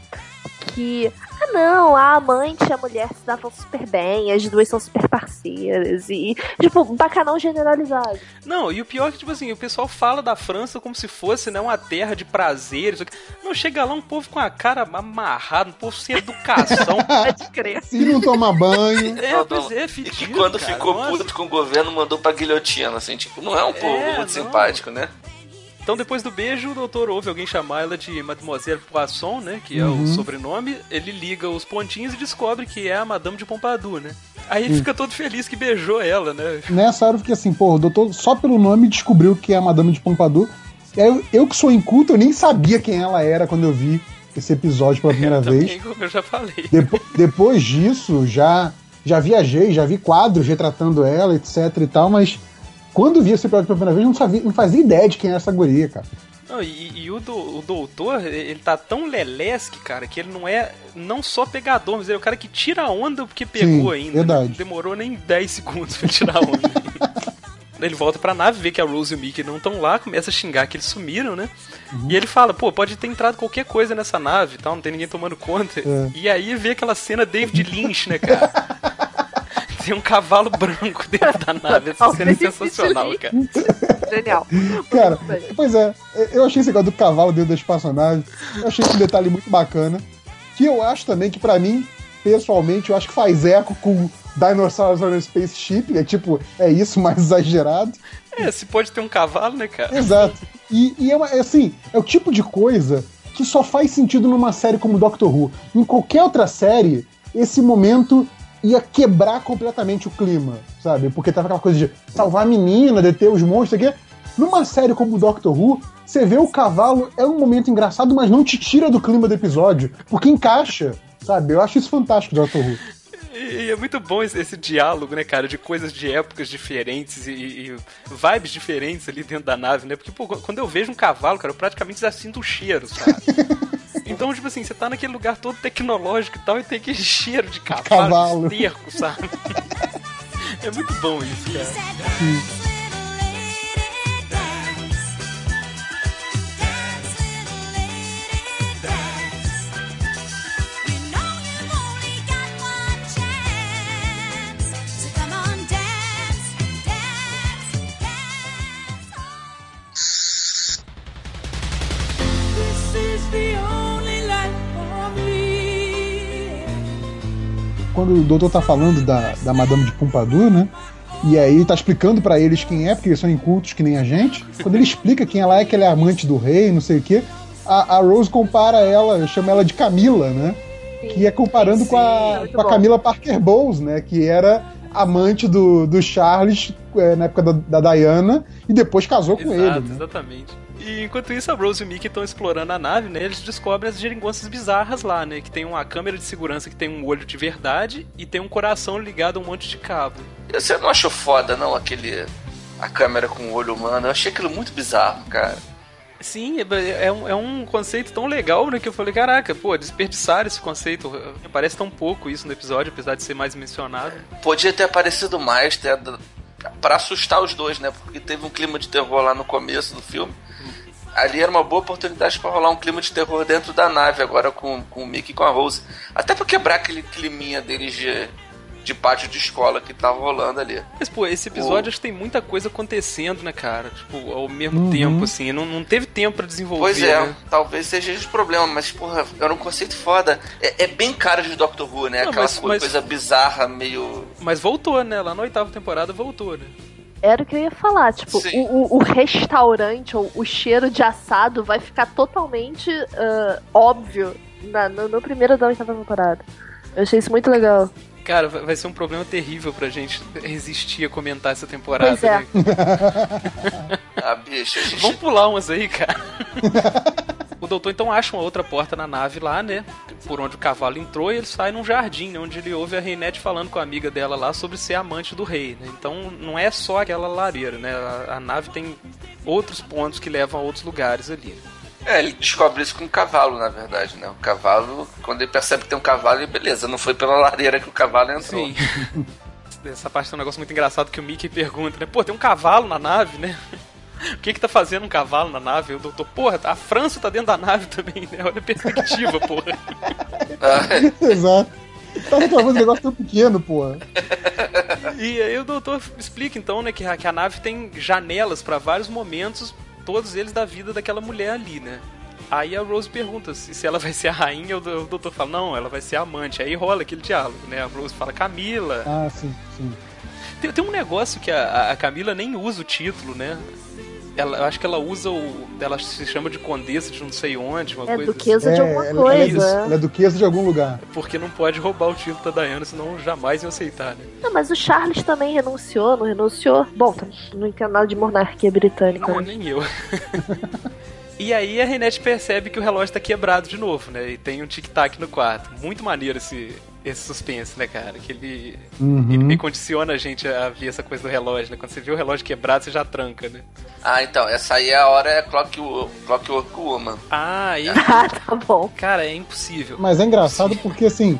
que, ah não, a amante e a mulher se davam super bem, as duas são super parceiras, e, tipo, bacanão generalizado. Não, e o pior é que, tipo assim, o pessoal fala da França como se fosse, né, uma terra de prazeres. Não, chega lá um povo com a cara amarrada, um povo sem educação. Pode crer. Se não tomar banho. é, Não, pois é, E fedido, que quando cara, ficou nossa. puto com o governo, mandou pra guilhotina, assim, tipo, não é um povo É, muito não. simpático, né? Então, depois do beijo, o doutor ouve alguém chamar ela de Mademoiselle Poisson, né? Que é Uhum. o sobrenome. Ele liga os pontinhos e descobre que é a Madame de Pompadour, né? Aí ele fica todo feliz que beijou ela, né? Nessa hora eu fiquei assim, pô, o doutor só pelo nome descobriu que é a Madame de Pompadour. Eu, eu que sou inculto, eu nem sabia quem ela era quando eu vi esse episódio pela primeira vez. Também, como eu já falei. Depo- depois disso, já, já viajei, já vi quadros retratando ela, etc e tal, mas quando vi esse episódio pela primeira vez, não, sabia, não fazia ideia de quem era essa guria, cara. Não, e, e o, do- o doutor, ele tá tão lelesque, cara, que ele não é não só pegador, mas ele é o cara que tira a onda porque pegou Sim, ainda. verdade. Não demorou nem 10 segundos pra tirar a onda. ele volta pra nave, vê que a Rose e o Mickey não estão lá, começa a xingar que eles sumiram, né? Uhum. E ele fala, pô, pode ter entrado qualquer coisa nessa nave e tal, não tem ninguém tomando conta. É. E aí vê aquela cena David Lynch, né, cara? Tem um cavalo branco dentro da nave. Essa cena é sensacional, cara. Genial. Cara, pois é, eu achei esse negócio do cavalo dentro da espaçonave, eu achei esse detalhe muito bacana, que eu acho também que pra mim, pessoalmente, eu acho que faz eco com Dinosaurs on a Spaceship, é tipo, é isso mais exagerado. É, se pode ter um cavalo, né, cara? Exato. E, e é, uma- é assim, é o tipo de coisa que só faz sentido numa série como Doctor Who. Em qualquer outra série, esse momento ia quebrar completamente o clima, sabe? Porque tava aquela coisa de salvar a menina, deter os monstros aqui. Numa série como Doctor Who, você vê o cavalo, é um momento engraçado, mas não te tira do clima do episódio, porque encaixa, sabe? Eu acho isso fantástico, Doctor Who. E, é muito bom esse, esse diálogo, né, cara, de coisas de épocas diferentes e, e vibes diferentes ali dentro da nave, né? Porque, pô, quando eu vejo um cavalo, cara, eu praticamente já sinto o cheiro, sabe? Então, tipo assim, você tá naquele lugar todo tecnológico e tal, e tem aquele cheiro de cavalo, Cavalo. de esterco, sabe? É muito bom isso, cara. Quando o doutor tá falando da, da Madame de Pompadour, né? E aí tá explicando pra eles quem é, porque eles são incultos que nem a gente. Quando ele explica quem ela é, que ela é amante do rei, não sei o quê, a, a Rose compara ela, chama ela de Camila, né? Que é comparando com, a, com a. Camila Parker Bowles, né? Que era amante do, do Charles é, na época da, da Diana e depois casou com Exato, ele. né? exatamente. E enquanto isso, a Rose e o Mickey estão explorando a nave, né? Eles descobrem as geringonças bizarras lá, né? Que tem uma câmera de segurança que tem um olho de verdade e tem um coração ligado a um monte de cabo. Você não achou foda, não, aquele. A câmera com o olho humano? Eu achei aquilo muito bizarro, cara. Sim, é, é um, é um conceito tão legal, né? Que eu falei, caraca, pô, desperdiçar esse conceito. Parece tão pouco isso no episódio, apesar de ser mais mencionado. Podia ter aparecido mais, ter, pra assustar os dois, né? Porque teve um clima de terror lá no começo do filme. Ali era uma boa oportunidade pra rolar um clima de terror dentro da nave, agora com, com o Mickey e com a Rose. Até pra quebrar aquele climinha deles de, de pátio de escola que tava rolando ali. Mas, pô, esse episódio acho que tem muita coisa acontecendo, né, cara? Tipo, ao mesmo Uhum. tempo, assim. Não, não teve tempo pra desenvolver. Pois é, né? talvez seja esse o problema, mas, porra, era um conceito foda. É, é bem cara de Doctor Who, né? Não, Aquela mas- co- mas- coisa bizarra, meio. Mas voltou, né? Lá na oitava temporada voltou, né? Era o que eu ia falar, tipo, o, o- o restaurante ou o cheiro de assado vai ficar totalmente ah, óbvio na, no, no primeiro da oitava temporada. Eu achei isso muito legal. Cara, vai ser um problema terrível pra gente resistir a comentar essa temporada. Pois é. né? Ah, bicho, a gente. Vamos pular umas aí, cara. o doutor então acha uma outra porta na nave lá, né? Por onde o cavalo entrou e ele sai num jardim, né? Onde ele ouve a Reinette falando com a amiga dela lá sobre ser amante do rei, né? Então não é só aquela lareira, né? A, a nave tem outros pontos que levam a outros lugares ali. É, ele descobre isso com um cavalo, na verdade, né? O cavalo, quando ele percebe que tem um cavalo, ele, beleza, não foi pela lareira que o cavalo entrou. Sim. Essa parte é um negócio muito engraçado que o Mickey pergunta, né? Pô, tem um cavalo na nave, né? O que que tá fazendo um cavalo na nave? O doutor, porra, a França tá dentro da nave também, né? Olha a perspectiva, porra. Ah, Exato. Tava travando um negócio tão pequeno, porra. E aí o doutor explica então, né, que a, que a nave tem janelas pra vários momentos, todos eles da vida daquela mulher ali, né? Aí a Rose pergunta se, se ela vai ser a rainha, o doutor fala, não, ela vai ser a amante. Aí rola aquele diálogo, né? A Rose fala, Camila. Ah, sim, sim. Tem, tem um negócio que a, a Camila nem usa o título, né? Ela, eu acho que ela usa o. Ela se chama de condessa de não sei onde, uma É coisa duquesa É, de alguma ela, ela é, coisa. du- ela é duquesa de algum lugar. assim, porque não pode roubar o título da Diana, senão jamais iam aceitar, né? Não, mas o Charles também renunciou, não renunciou? Bom, tá- não entendo nada de monarquia britânica. Não, né? nem eu. e aí a Renette percebe que o relógio tá quebrado de novo, né? E tem um tic-tac no quarto. Muito maneiro esse, esse suspense, né, cara? Que ele, Uhum. ele meio condiciona a gente a ver essa coisa do relógio, né? Quando você vê o relógio quebrado, você já tranca, né? ah, então, essa aí é a hora é Clock, Clockwork Woman. Ah, e... Ah, tá bom. cara, é impossível. Mas é engraçado porque, assim,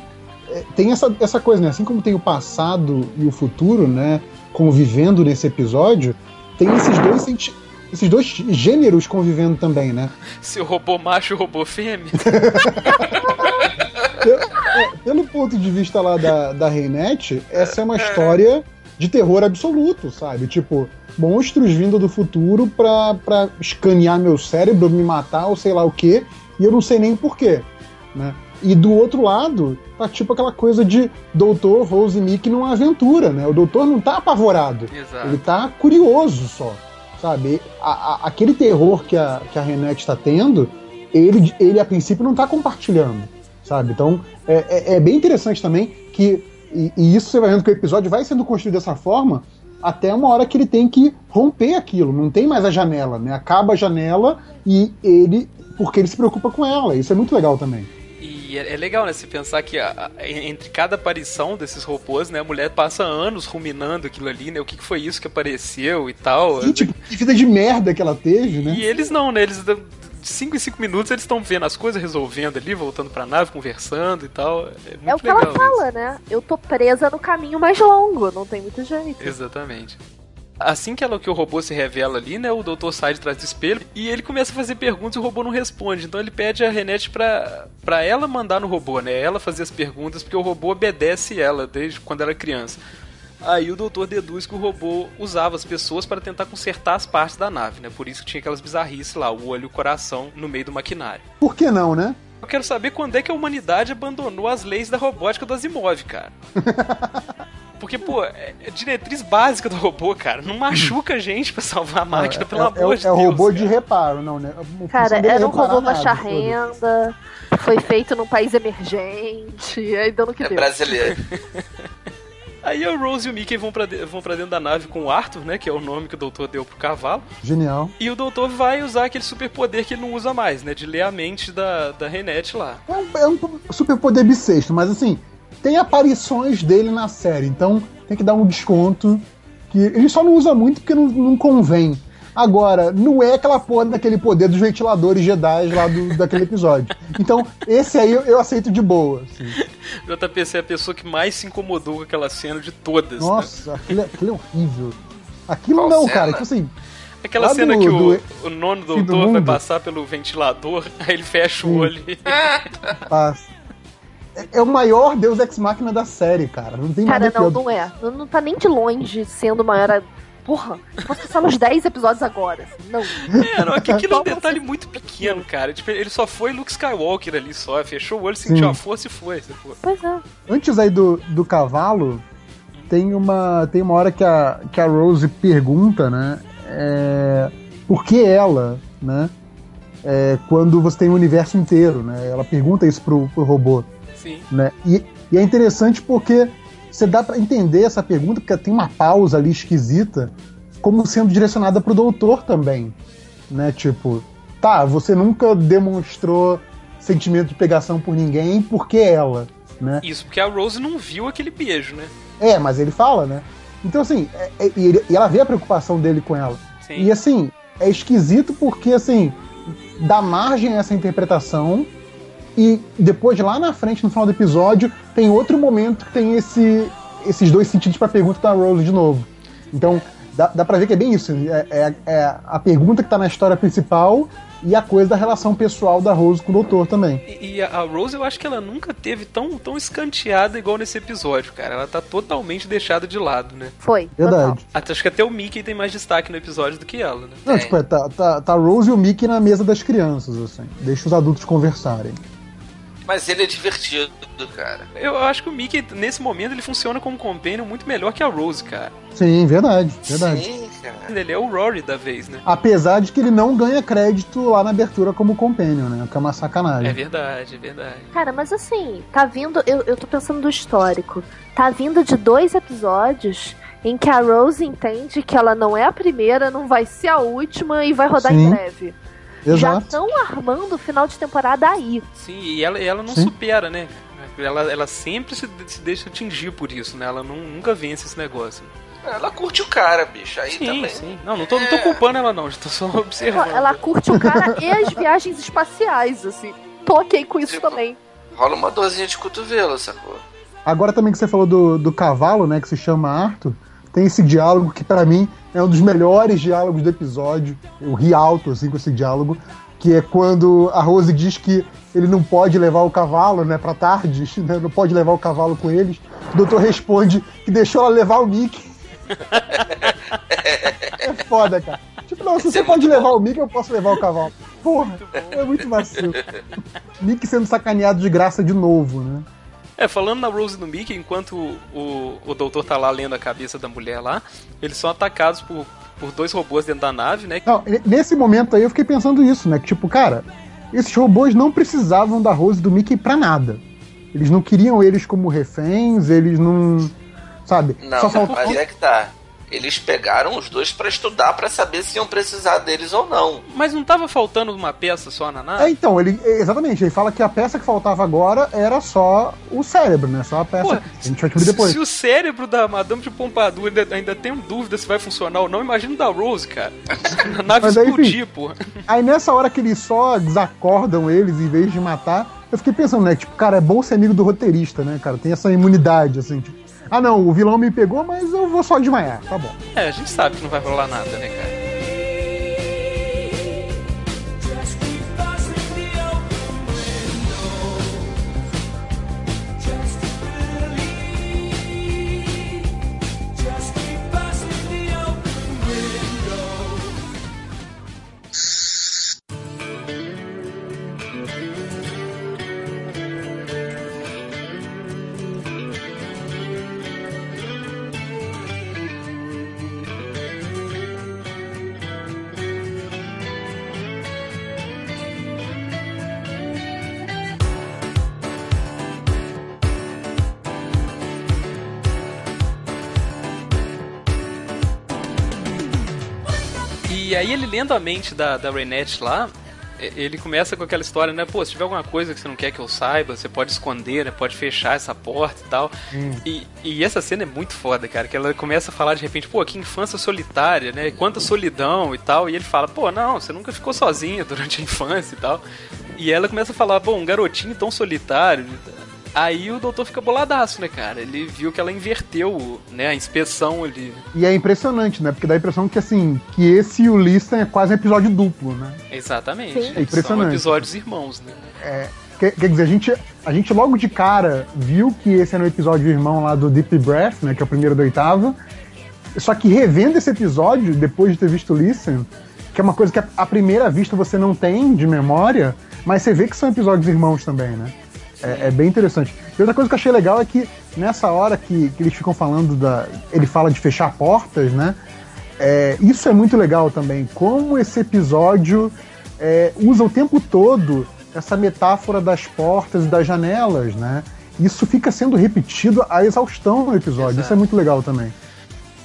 é, tem essa, essa coisa, né? Assim como tem o passado e o futuro, né? Convivendo nesse episódio, tem esses dois esses dois gêneros convivendo também, né? Seu robô macho e o robô fêmea. Pelo, é, pelo ponto de vista lá da, da Reinette, essa é uma história de terror absoluto, sabe? Tipo, monstros vindo do futuro pra, pra escanear meu cérebro, me matar ou sei lá o quê, e eu não sei nem porquê, né? E do outro lado, tá tipo aquela coisa de doutor Rose e Mickey numa aventura, né? O doutor não tá apavorado, Exato. ele tá curioso só, sabe? A- a- aquele terror que a, que a Renette tá tendo, ele, ele a princípio não tá compartilhando, sabe? Então é, é- é bem interessante também que, e, e isso você vai vendo que o episódio vai sendo construído dessa forma até uma hora que ele tem que romper aquilo, não tem mais a janela, né? Acaba a janela e ele, porque ele se preocupa com ela, isso é muito legal também. E é, é legal, né? Se pensar que a- a- entre cada aparição desses robôs, né? A mulher passa anos ruminando aquilo ali, né? O que, que foi isso que apareceu e tal. E, tipo, que vida de merda que ela teve, né? E eles não, né? Eles de 5 em 5 minutos eles estão vendo as coisas, resolvendo ali, voltando pra nave, conversando e tal. É muito É o que ela fala, né? Eu tô presa no caminho mais longo, não tem muito jeito. Exatamente. Assim que, ela, que o robô se revela ali, né? O doutor sai de trás do espelho e ele começa a fazer perguntas e o robô não responde. Então ele pede a Renette pra, pra ela mandar no robô, né? Ela fazer as perguntas, porque o robô obedece ela desde quando ela era criança. Aí o doutor deduz que o robô usava as pessoas para tentar consertar as partes da nave, né? Por isso que tinha aquelas bizarrices lá, o olho e o coração no meio do maquinário. Por que não, né? Eu quero saber quando é que a humanidade abandonou as leis da robótica do Asimov, cara. Porque, pô, é é diretriz básica do robô, cara. Não machuca a gente pra salvar a máquina, é, pelo é, amor é, de é o Deus. robô cara. de reparo, não, né? Cara, é era um robô foda-se. renda, foi feito num país emergente, aí dando o que É deu. brasileiro. Aí a Rose e o Mickey vão pra, de- vão pra dentro da nave com o Arthur, né? Que é o nome que o doutor deu pro cavalo. Genial. E o doutor vai usar aquele superpoder que ele não usa mais, né? De ler a mente da, da Renette lá. É um, é um superpoder bissexto, mas assim, tem aparições dele na série, então tem que dar um desconto. Que ele só não usa muito porque não, não convém. Agora, não é aquela porra daquele poder dos ventiladores Jedi lá do, daquele episódio. Então, esse aí eu, eu aceito de boa. assim. JPC é a pessoa que mais se incomodou com aquela cena de todas. né? Nossa, aquilo, é- aquilo é horrível. Aquilo Qual não, cena? cara. Tipo assim, Aquela cena do- que o, do- o nono fim do doutor vai passar pelo ventilador, aí ele fecha o olho passa. É, é o maior Deus Ex Machina da série, cara. Não tem Cara, nada não, pior. não é. Não, não tá nem de longe sendo o maior. Porra, posso passar nos 10 episódios agora. assim, Não. É, não, é aquilo é um detalhe muito pequeno, cara. Tipo, ele só foi Luke Skywalker ali só, fechou o olho, sentiu Sim. a força e foi. Pois é. Antes aí do, do cavalo, tem uma, tem uma hora que a, que a Rose pergunta, né? é, por que ela, né? é, quando você tem o universo inteiro, né? Ela pergunta isso pro, pro robô, Sim. né? E, e é interessante porque você dá pra entender essa pergunta, porque tem uma pausa ali esquisita, como sendo direcionada pro doutor também, né? Tipo, tá, você nunca demonstrou sentimento de pegação por ninguém, por que ela, né? Isso, porque a Rose não viu aquele beijo, né? É, mas ele fala, né? Então, assim, é- é- e, e ela vê a preocupação dele com ela. Sim. E, assim, é esquisito porque, assim, dá margem a essa interpretação. E depois, lá na frente, no final do episódio, tem outro momento que tem esse, esses dois sentidos pra pergunta da Rose de novo. Então, dá, dá pra ver que é bem isso. É, é- é a pergunta que tá na história principal e a coisa da relação pessoal da Rose com o doutor também. E, e a a Rose, eu acho que ela nunca teve tão, tão escanteada igual nesse episódio, cara. Ela tá totalmente deixada de lado, né? Foi. Verdade. Até, acho que até o Mickey tem mais destaque no episódio do que ela, né? Não, É. tipo, é, tá, tá, tá a Rose e o Mickey na mesa das crianças, assim. Deixa os adultos conversarem. Mas ele é divertido, cara. Eu acho que o Mickey, nesse momento, ele funciona como companion muito melhor que a Rose, cara. Sim, verdade, verdade. Sim, cara. Ele é o Rory da vez, né? Apesar de que ele não ganha crédito lá na abertura como companion, né? Que é uma É sacanagem. verdade, é verdade. Cara, mas assim, tá vindo. Eu, eu tô pensando do histórico. Tá vindo de dois episódios em que a Rose entende que ela não é a primeira, não vai ser a última e vai rodar Sim. em breve. Já Exato. estão armando o final de temporada aí. Sim, e ela, ela não Sim. supera, né? Ela, ela sempre se, se deixa atingir por isso, né? Ela não, nunca vence esse negócio. Ela curte o cara, bicho. Aí Sim, também. sim. Não, não tô, não tô culpando ela não, já tô só observando. Ela curte o cara e as viagens espaciais, assim. Tô ok com isso Tipo- também. Rola uma dorzinha de cotovelo, sacou? Agora também que você falou do, do cavalo, né? Que se chama Arthur. Tem esse diálogo que pra mim é um dos melhores diálogos do episódio. Eu ri alto assim com esse diálogo. Que é quando a Rose diz que ele não pode levar o cavalo, né, pra tarde, né, não pode levar o cavalo com eles. O doutor responde que deixou ela levar o Mickey. é foda, cara. Tipo, não, se você é pode muito levar bom. o Mickey, eu posso levar o cavalo. Porra, é muito vacilo. Mickey sendo sacaneado de graça de novo, né? É, falando na Rose e no Mickey, enquanto o, o, doutor tá lá lendo a cabeça da mulher lá, eles são atacados por, por dois robôs dentro da nave, né? Não, nesse momento aí eu fiquei pensando isso, né? Que tipo, cara, esses robôs não precisavam da Rose e do Mickey pra nada. Eles não queriam eles como reféns, eles não. Sabe? Não, Só faltou. mas é que tá. Eles pegaram os dois pra estudar pra saber se iam precisar deles ou não. Mas não tava faltando uma peça só na É, nave? então, ele. Exatamente, ele fala que a peça que faltava agora era só o cérebro, né? Só a peça. Pô, a gente vai descobrir depois. se o cérebro da Madame de Pompadour ainda, ainda tem dúvida se vai funcionar ou não, imagina o da Rose, cara. A nave Mas aí, explodir, pô. Aí nessa hora que eles só desacordam eles em vez de matar, eu fiquei pensando, né? Tipo, cara, é bom ser amigo do roteirista, né, cara? Tem essa imunidade, assim, tipo. Ah não, o vilão me pegou, mas eu vou só desmaiar, tá bom. É, a gente sabe que não vai rolar nada, né, cara? Lendo a mente da, da Renette lá, ele começa com aquela história, né? Pô, se tiver alguma coisa que você não quer que eu saiba, você pode esconder, né? Pode fechar essa porta e tal. E, e essa cena é muito foda, cara, que ela começa a falar de repente, pô, que infância solitária, né? Quanta solidão e tal. E ele fala, pô, não, você nunca ficou sozinha durante a infância e tal. E ela começa a falar, pô, um garotinho tão solitário. Aí o doutor fica boladaço, né, cara? Ele viu que ela inverteu, né, a inspeção ali. E é impressionante, né? Porque dá a impressão que assim, que esse e o Listen é quase um episódio duplo, né? Exatamente. Sim. É impressionante. São episódios irmãos, né? Quer, quer dizer, a gente, a gente logo de cara viu que esse era o episódio irmão lá do Deep Breath, né? Que é o primeiro do oitavo. Só que revendo esse episódio, depois de ter visto o Listen, que é uma coisa que à- à primeira vista você não tem de memória, mas você vê que são episódios irmãos também, né? É, é bem interessante. E outra coisa que eu achei legal é que nessa hora que, que eles ficam falando da. Ele fala de fechar portas, né? É, isso é muito legal também. Como esse episódio é, usa o tempo todo essa metáfora das portas e das janelas, né? Isso fica sendo repetido a exaustão no episódio. Exato. Isso é muito legal também.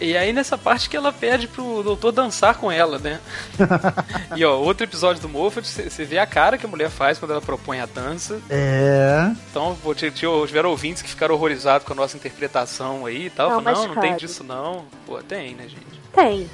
E aí nessa parte que ela pede pro doutor dançar com ela, né? e ó, outro episódio do Moffat, você vê a cara que a mulher faz quando ela propõe a dança. É. Então, tiveram ouvintes que ficaram horrorizados com a nossa interpretação aí e tal. Não, Falaram, mas, não, não tem disso não. Pô, tem, né, gente? Tem.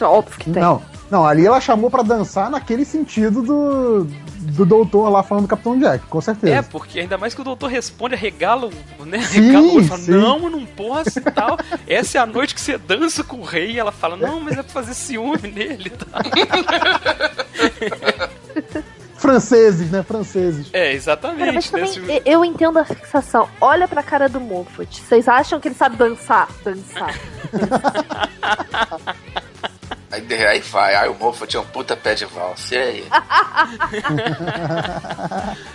Óbvio que tem. Não, não, ali ela chamou pra dançar naquele sentido do, do doutor lá falando do Capitão Jack, com certeza. É, porque ainda mais que o doutor responde, arregala, o- né? Sim, o fala, sim. não, eu não posso e tal. Essa é a noite que você dança com o rei. E ela fala, não, mas é pra fazer ciúme nele e tal. Franceses, né? Franceses. É, Cara, exatamente. mas né? também e- eu entendo a fixação. Olha pra cara do Moffat. Vocês acham que ele sabe dançar? Dançar. Aí, aí vai, aí o Moffat é um puta pé de valsa. E aí?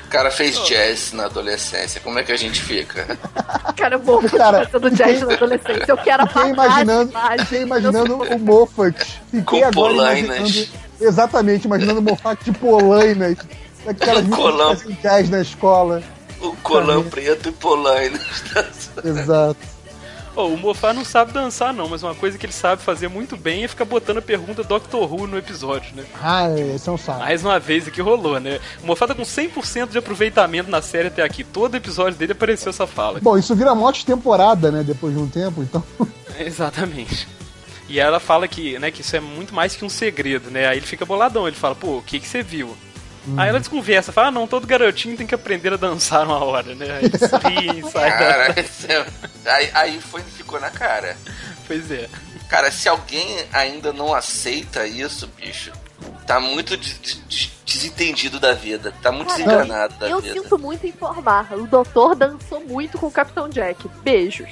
o cara fez jazz na adolescência. Como é que a gente fica? Cara, o Moffat Cara, fazendo jazz na adolescência. Eu quero apagar imaginando, fiquei imaginando o Moffat. Fiquei Com agora polainas. imaginando. Exatamente, imaginando o Moffat de polainas. Aquelas Um colão. meninas que fazem jazz na escola. O colão preto e polaino. Exato. Ô, o Mofá não sabe dançar, não, mas uma coisa que ele sabe fazer muito bem é ficar botando a pergunta Doctor Who no episódio, né? Ah, esse é um saco. Mais uma vez aqui rolou, né? O Mofá tá com 100% de aproveitamento na série até aqui. Todo episódio dele apareceu essa fala. Bom, isso vira mote de temporada, né? Depois de um tempo, então. Exatamente. E ela fala que, né, que isso é muito mais que um segredo, né? Aí ele fica boladão, ele fala, pô, o que que você viu? Aí ela desconversa, fala, ah, não, todo garotinho tem que aprender a dançar uma hora, né? Aí eles riem, sai da... Cara, esse é- aí, aí foi, ficou na cara. Pois é. Cara, se alguém ainda não aceita isso, bicho, tá muito de- de- de- desentendido da vida. Tá muito Cara, desenganado da Eu vida. sinto muito em informar. O doutor dançou muito com o Capitão Jack. Beijos.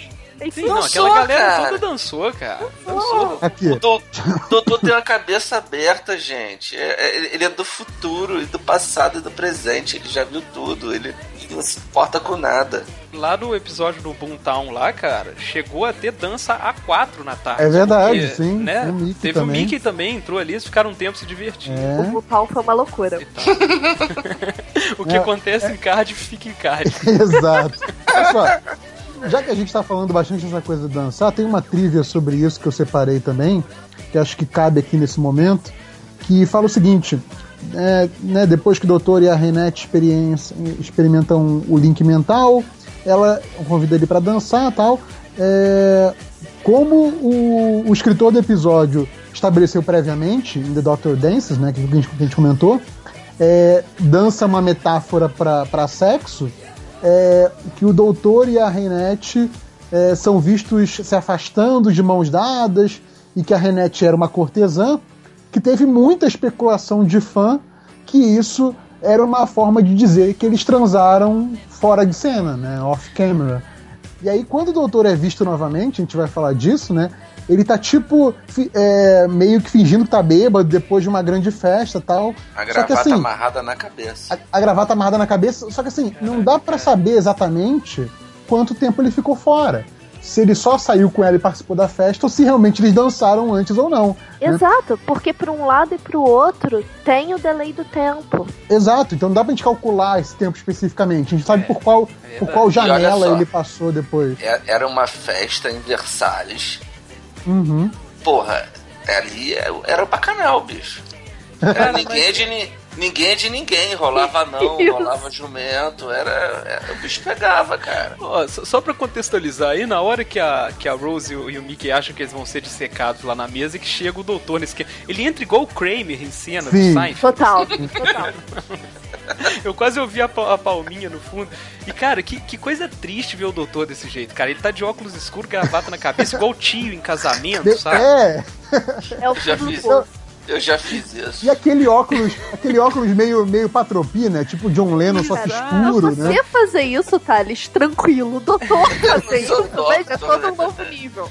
Sim, não, Dançou, aquela galera cara. toda dançou, cara. Dançou. Aqui. O o doutor tem uma cabeça aberta, gente. É- é- ele é do futuro, e do passado e do presente. Ele já viu tudo. Ele, não se importa com nada. Lá no episódio do Boomtown lá, cara, chegou a ter dança a quatro na tarde. É verdade, Porque, sim. Né? O Mickey Teve o também. Mickey também, entrou ali, eles ficaram um tempo se divertindo. o É. Mutal foi uma loucura. O que É, acontece em Cardiff fica em Cardiff. Exato. Olha só, já que a gente tá falando bastante dessa coisa de dançar, tem uma trivia sobre isso que eu separei também, que acho que cabe aqui nesse momento, que fala o seguinte. é, né, depois que o doutor e a Renette experimentam o link mental, ela convida ele para dançar tal. É, como o, o escritor do episódio estabeleceu previamente, em The Doctor Dances, né, que a gente, que a gente comentou, é, dança é uma metáfora para sexo, é, que o doutor e a Renette é, são vistos se afastando de mãos dadas e que a Renette era uma cortesã, que teve muita especulação de fã que isso era uma forma de dizer que eles transaram fora de cena, né, off camera. E aí quando o doutor é visto novamente, a gente vai falar disso, né, ele tá tipo é, meio que fingindo que tá bêbado depois de uma grande festa tal. A Só que gravata assim, amarrada na cabeça. a, a gravata amarrada na cabeça. Só que assim, não dá pra saber exatamente quanto tempo ele ficou fora. Se ele só saiu com ela e participou da festa, ou se realmente eles dançaram antes ou não. né? Exato, porque para um lado e para o outro tem o delay do tempo. Exato, então não dá pra gente calcular esse tempo especificamente. A gente sabe por qual, por qual janela só. ele passou depois. É- Era uma festa em Versalhes. Uhum. Porra, ali era o bacanal, bicho. Era ninguém, é de, ni- ninguém é de ninguém, rolava não, rolava jumento, era, era- O bicho pegava, cara. Ó, só, só pra contextualizar aí, na hora que a, que a Rose e o, e o Mickey acham que eles vão ser dissecados lá na mesa e que chega o doutor nesse. Ele entra igual o Kramer em cena Sim. do Seinfeld. Total, total. Eu quase ouvi a, a palminha no fundo. E, cara, que, que coisa triste ver o doutor desse jeito, cara. Ele tá de óculos escuros, gravata na cabeça, igual o tio em casamento, sabe? É, É o Já fiz. poço. Eu já fiz isso. e aquele óculos, aquele óculos meio, meio patropi, né? Tipo John Lennon, só que escuro, Você né? fazer isso, Thales, tranquilo. O doutor fazer isso, veja, é todo um novo nível.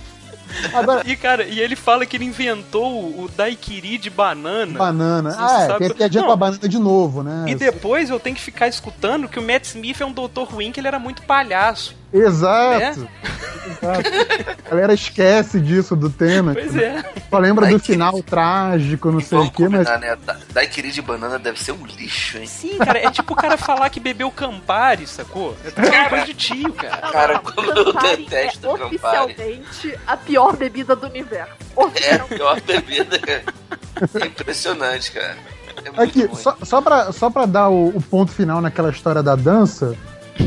Agora, E, cara, e ele fala que ele inventou o daiquiri de banana. banana. Ah, é, sabe- tem a com a banana de novo, né? E depois eu tenho que ficar escutando que o Matt Smith é um doutor ruim, que ele era muito palhaço. Exato. É? Exato. A galera esquece disso do tema. Pois é. Só lembra do Ai, que- final trágico, não sei o quê, mas. né? Da- Daiquiri de banana deve ser um lixo, hein? Sim, cara, é tipo o cara falar que bebeu Campari, sacou? É uma coisa de tio, cara. Não, Cara, como eu detesto é Campari. oficialmente a pior bebida do universo. É a pior bebida. É impressionante, cara. É Aqui, ruim. só, só, pra, só pra dar o, o ponto final naquela história da dança,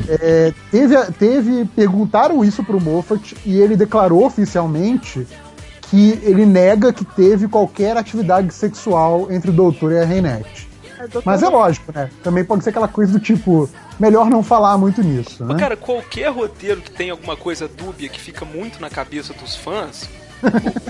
é, teve, teve. Perguntaram isso pro Moffat e ele declarou oficialmente que ele nega que teve qualquer atividade sexual entre o doutor e a Reinette. Mas é lógico, né? Também pode ser aquela coisa do tipo, melhor não falar muito nisso, Mas, né? cara, qualquer roteiro que tem alguma coisa dúbia que fica muito na cabeça dos fãs,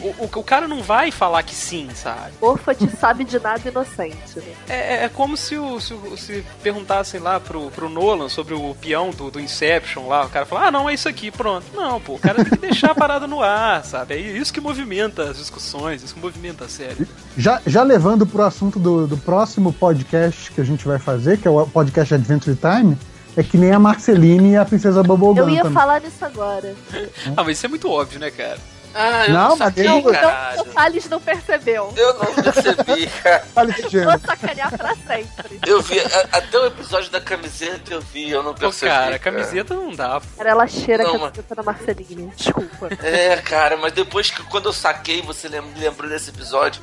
o, o- o cara não vai falar que sim, sabe? Moffat sabe de nada inocente, né? É, é- é como se, o, se, se perguntassem lá pro, pro Nolan sobre o peão do, do Inception lá, o cara fala, ah, não, é isso aqui, pronto. Não, pô, o cara tem que deixar a parada no ar, sabe? É isso que movimenta as discussões, isso que movimenta a série. Já, já levando pro assunto do, do próximo podcast que a gente vai fazer, que é o podcast Adventure Time, é que nem a Marceline e a Princesa Bubblegum Eu ia também. falar nisso agora. Ah, mas isso é muito óbvio, né, cara? Ah, eu Não, não, mas saquei, ele- Então, caralho. o Thales não percebeu. Eu não percebi, cara. Vou sacanear pra sempre. Eu vi, a- até o episódio da camiseta eu vi, eu não Pô, percebi. cara, a camiseta não dá. pô. Cara, ela cheira Não, a mas- camiseta da Marceline. Desculpa. É, cara, mas depois que quando eu saquei, você lembrou desse episódio.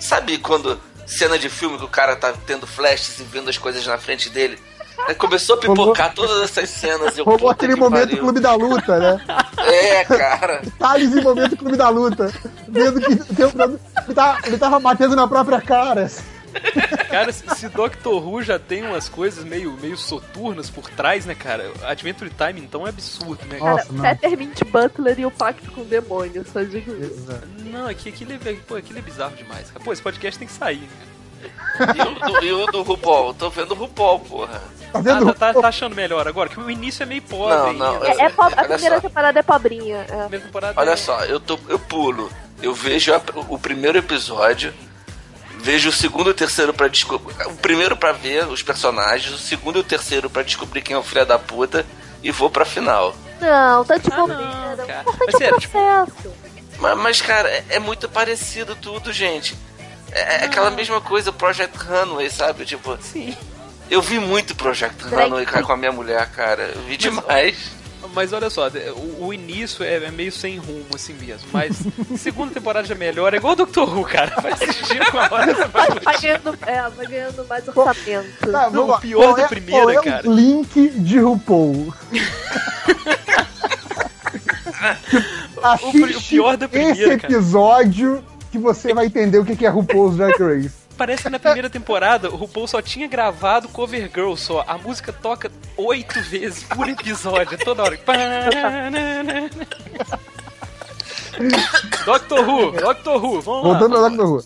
Sabe quando cena de filme que o cara tá tendo flashes e vendo as coisas na frente dele? Aí começou a pipocar todas essas cenas. e Eu, puta aquele que momento pariu. Clube da Luta, né? É, cara. Thales em momento Clube da Luta. Vendo que um ele, tava, ele tava batendo na própria cara. Cara, se, Doctor Who já tem umas coisas meio, meio soturnas por trás, né, cara? Adventure Time, então, é absurdo, né, cara? Cara, Nossa. Peppermint Butler e o Pacto com o Demônio, só digo isso. Não, aqui, aquilo, é, pô, aquilo é bizarro demais. cara. Pô, esse podcast tem que sair. né? E o do, e RuPaul? Tô vendo o RuPaul, porra. Tá Ah, vendo? tá, tá, tá achando melhor agora? Que o início é meio pobre Não, não, É, é po- a primeira só. temporada é pobrinha. é. Temporada Olha é- só, eu, tô, eu pulo. Eu vejo a- o primeiro episódio, vejo o segundo e o terceiro pra descobrir. O primeiro pra ver os personagens, o segundo e o terceiro pra descobrir quem é o filho da puta e vou pra final. Não, tá de Ah, não, cara. O importante Mas é o sério, tipo- processo. Mas, mas, cara, é, é muito parecido tudo, gente. É, é aquela mesma coisa, Project Runway, sabe? Tipo, Sim. eu vi muito Project Drake. Runway cara, com a minha mulher, cara. Eu vi demais. Mas olha só, o, o início é, é meio sem rumo, assim mesmo. Mas segunda temporada já melhora. É igual o Doctor Who, cara. Vai assistir com a hora. você vai Vai, vai ganhando, é, vai ganhando mais orçamento. Tá, Não, o pior Qual da é- primeira, qual é cara. O link de RuPaul. O o pior da primeira, esse cara. episódio que você vai entender o que que é RuPaul's Drag Race. Parece que na primeira temporada o RuPaul só tinha gravado Cover Girl só. A música toca oito vezes por episódio, toda hora. Doctor Who, Doctor Who, vamos lá. Voltando ao Doctor Who.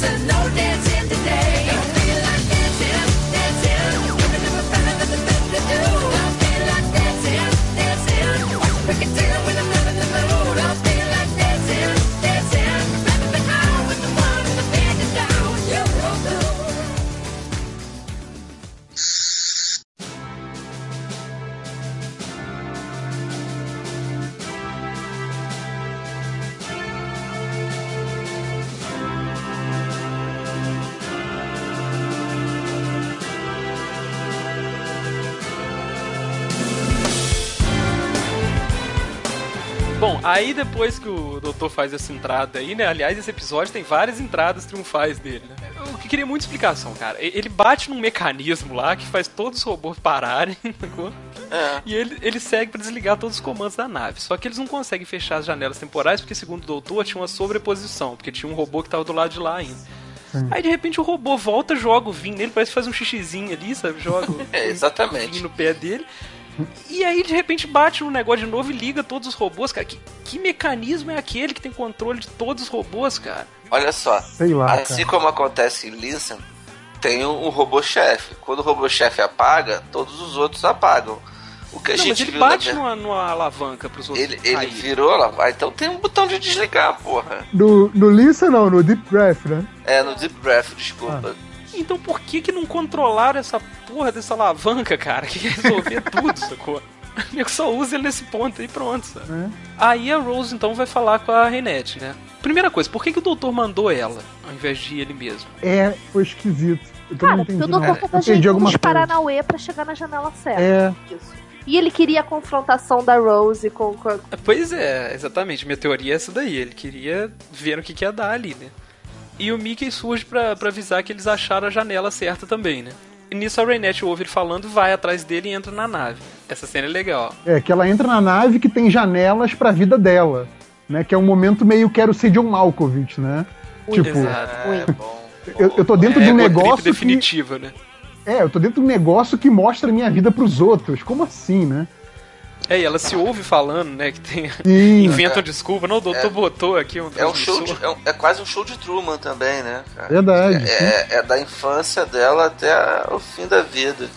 listen. Aí depois que o doutor faz essa entrada aí, né? Aliás, esse episódio tem várias entradas triunfais dele, né? Eu queria muita explicação, cara. Ele bate num mecanismo lá que faz todos os robôs pararem, sacou? É. E ele, ele segue pra desligar todos os comandos da nave. Só que eles não conseguem fechar as janelas temporais porque, segundo o doutor, tinha uma sobreposição. Porque tinha um robô que tava do lado de lá ainda. Aí de repente o robô volta, joga o vinho nele, parece que faz um xixizinho ali, sabe? Joga o É, exatamente. vinho no pé dele. E aí de repente bate no negócio de novo e liga todos os robôs, cara. Que, que mecanismo é aquele que tem controle de todos os robôs, cara? Olha só. Sei lá, assim cara. como acontece em Listen, tem um, um robô-chefe. Quando o robô-chefe apaga, todos os outros apagam. O que a não, mas gente ele viu bate na... numa, numa alavanca pros outros Ele, ele caírem. virou lá, ah, então tem um botão de desligar, porra. No, no Lisa não, no Deep Breath, né? É, no Deep Breath, desculpa. Então por que que não controlaram essa porra dessa alavanca, cara? Que ia resolver tudo, sacou? O nego só usa ele nesse ponto aí pronto, sabe? É. Aí a Rose então vai falar com a Renette, né? Primeira coisa, por que, que o doutor mandou ela, ao invés de ele mesmo? É, foi esquisito. Eu Cara, não porque entendi, o não. doutor tava Entendi ajeitando os coisa. Paranauê pra chegar na janela certa. É, Isso. E ele queria a confrontação da Rose com, com a- Pois é, exatamente. Minha teoria é essa daí. Ele queria ver o que, que ia dar ali, né? E o Mickey surge pra, pra avisar que eles acharam a janela certa também, né? E nisso a Rainette ouve ele falando, vai atrás dele e entra na nave. Essa cena é legal. é, que ela entra na nave que tem janelas pra vida dela, né? Que é um momento meio quero ser John Malkovich, né? Tipo, Exato. É, bom. eu, eu tô dentro é, de um trip negócio que... definitiva, né? É, eu tô dentro de um negócio que mostra a minha vida pros outros. Como assim, né? É, e ela se ouve falando, né? Que tem. Sim, Inventa desculpa. Não, o doutor É. botou aqui um É um show de, é, um- é quase um show de Truman também, né? cara? verdade. sim. É, é da infância dela até o fim da vida.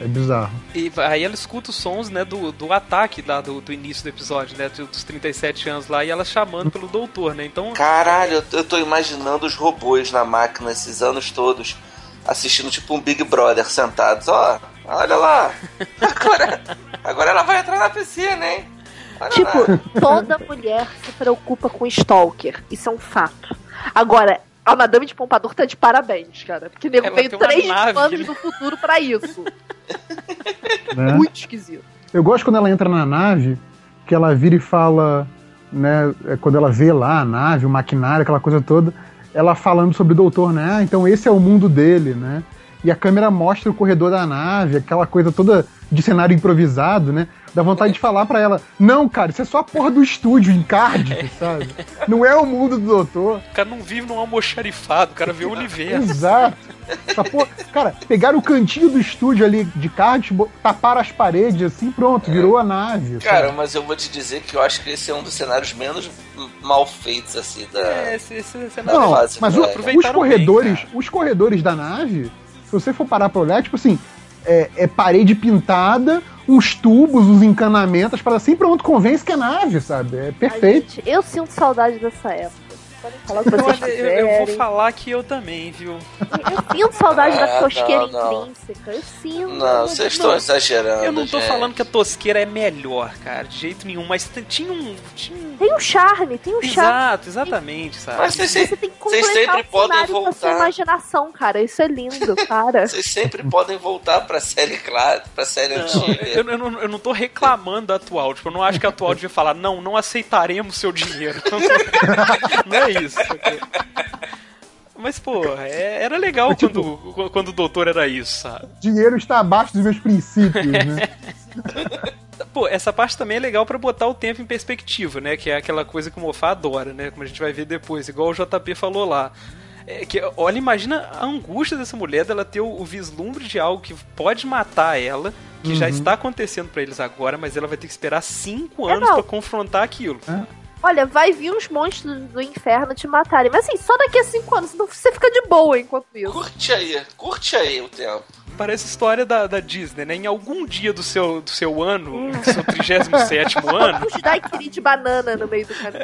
É bizarro. E aí ela escuta os sons, né, do, do ataque lá do, do início do episódio, né, dos 37 anos lá, e ela chamando pelo doutor, né, então... Caralho, eu- eu tô imaginando os robôs na máquina esses anos todos, assistindo tipo um Big Brother sentados. Ó, olha lá. Agora, agora ela vai entrar na piscina, hein? Olha Tipo, lá. toda mulher se preocupa com stalker. Isso é um fato. Agora, a Madame de Pompadour tá de parabéns, cara. Porque nego Ela veio três nave anos que- do futuro pra isso. Né? Muito esquisito. Eu gosto quando ela entra na nave, que ela vira e fala, né? é, Quando ela vê lá a nave, o maquinário, aquela coisa toda, ela falando sobre o doutor, né? Ah, então esse é o mundo dele, né? E a câmera mostra o corredor da nave, aquela coisa toda de cenário improvisado, né? Dá vontade de falar pra ela: Não, cara, isso é só a porra do estúdio em Cardiff, sabe? Não é o mundo do doutor. O cara não vive num almoxarifado, o cara vê o universo. Exato. Essa porra- cara, pegaram o cantinho do estúdio ali de Cardiff, taparam as paredes assim, pronto, virou a nave. sabe? Cara, mas eu vou te dizer que eu acho que esse é um dos cenários menos mal feitos, assim, da. É, esse, esse, cenário Não, é fase, mas né? o- os corredores, bem, os corredores da nave, se você for parar pra olhar, tipo assim, é, é parede pintada, uns tubos, uns encanamentos, para assim, pronto, convence que é nave, sabe? É Ai, perfeito. gente, eu sinto saudade dessa época. Podem falar o que vocês Olha, eu, eu vou falar que eu também, viu? Eu sinto saudade da Ah, tosqueira não, não. intrínseca. Eu sinto. Não, vocês estão exagerando. Eu não tô gente. falando que a tosqueira é melhor, cara, de jeito nenhum, mas tinha um. Tinha um... Tem um charme, tem um charme. Exato, exatamente, sabe? Mas vocês, Você tem que Vocês sempre podem a sua voltar. imaginação, cara. Isso é lindo, cara. vocês sempre podem voltar pra série clara, pra série Não, antiga. eu, eu não, eu não tô reclamando da atual. Tipo, eu não acho que a atual devia falar, não, não aceitaremos seu dinheiro. não é isso. Mas, pô, é- era legal tipo- quando, quando o doutor era isso, sabe? Dinheiro está abaixo dos meus princípios, né? Pô, essa parte também é legal pra botar o tempo em perspectiva, né? Que é aquela coisa que o Mofá adora, né? Como a gente vai ver depois, igual o JP falou lá. É que, olha, imagina a angústia dessa mulher dela ter o, o vislumbre de algo que pode matar ela, que já está acontecendo pra eles agora, mas ela vai ter que esperar cinco É, anos pra confrontar aquilo. Olha, vai vir uns monstros do inferno te matarem. Mas assim, só daqui a cinco anos. Senão você fica de boa enquanto isso. Curte aí, curte aí o tempo. Parece história da, da Disney, né? Em algum dia do seu, do seu ano, do seu 37 ano, Uns daiquiri de banana no meio do caminho.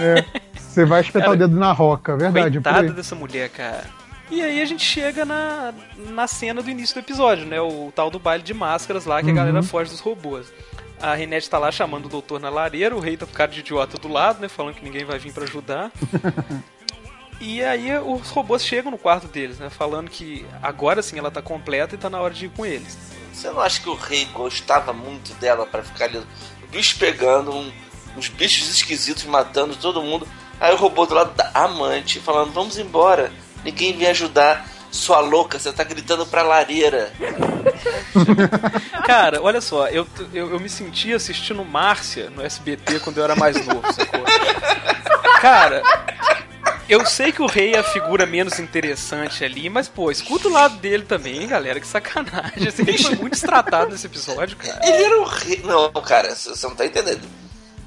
É, você vai espetar o dedo na roca, verdade. por Coitada dessa mulher, cara. E aí a gente chega na, na cena do início do episódio, né? O tal do baile de máscaras lá, que a galera foge dos robôs. A Renette tá lá chamando o doutor na lareira, o rei tá com cara de idiota do lado, né? Falando que ninguém vai vir pra ajudar. e aí os robôs chegam no quarto deles, né? Falando que agora sim ela tá completa e tá na hora de ir com eles. Você não acha que o rei gostava muito dela pra ficar ali, o bicho pegando, um, uns bichos esquisitos matando todo mundo. Aí o robô do lado da amante falando: Vamos embora, ninguém vem ajudar. Sua louca, você tá gritando pra lareira. Cara, olha só, eu, eu, eu me senti assistindo Márcia no SBT quando eu era mais novo, sacou? Cara, eu sei que o rei é a figura menos interessante ali, mas, pô, escuta o lado dele também, hein, galera, que sacanagem. Esse rei foi muito destratado nesse episódio, cara. Ele era o rei. Não, cara, você não tá entendendo.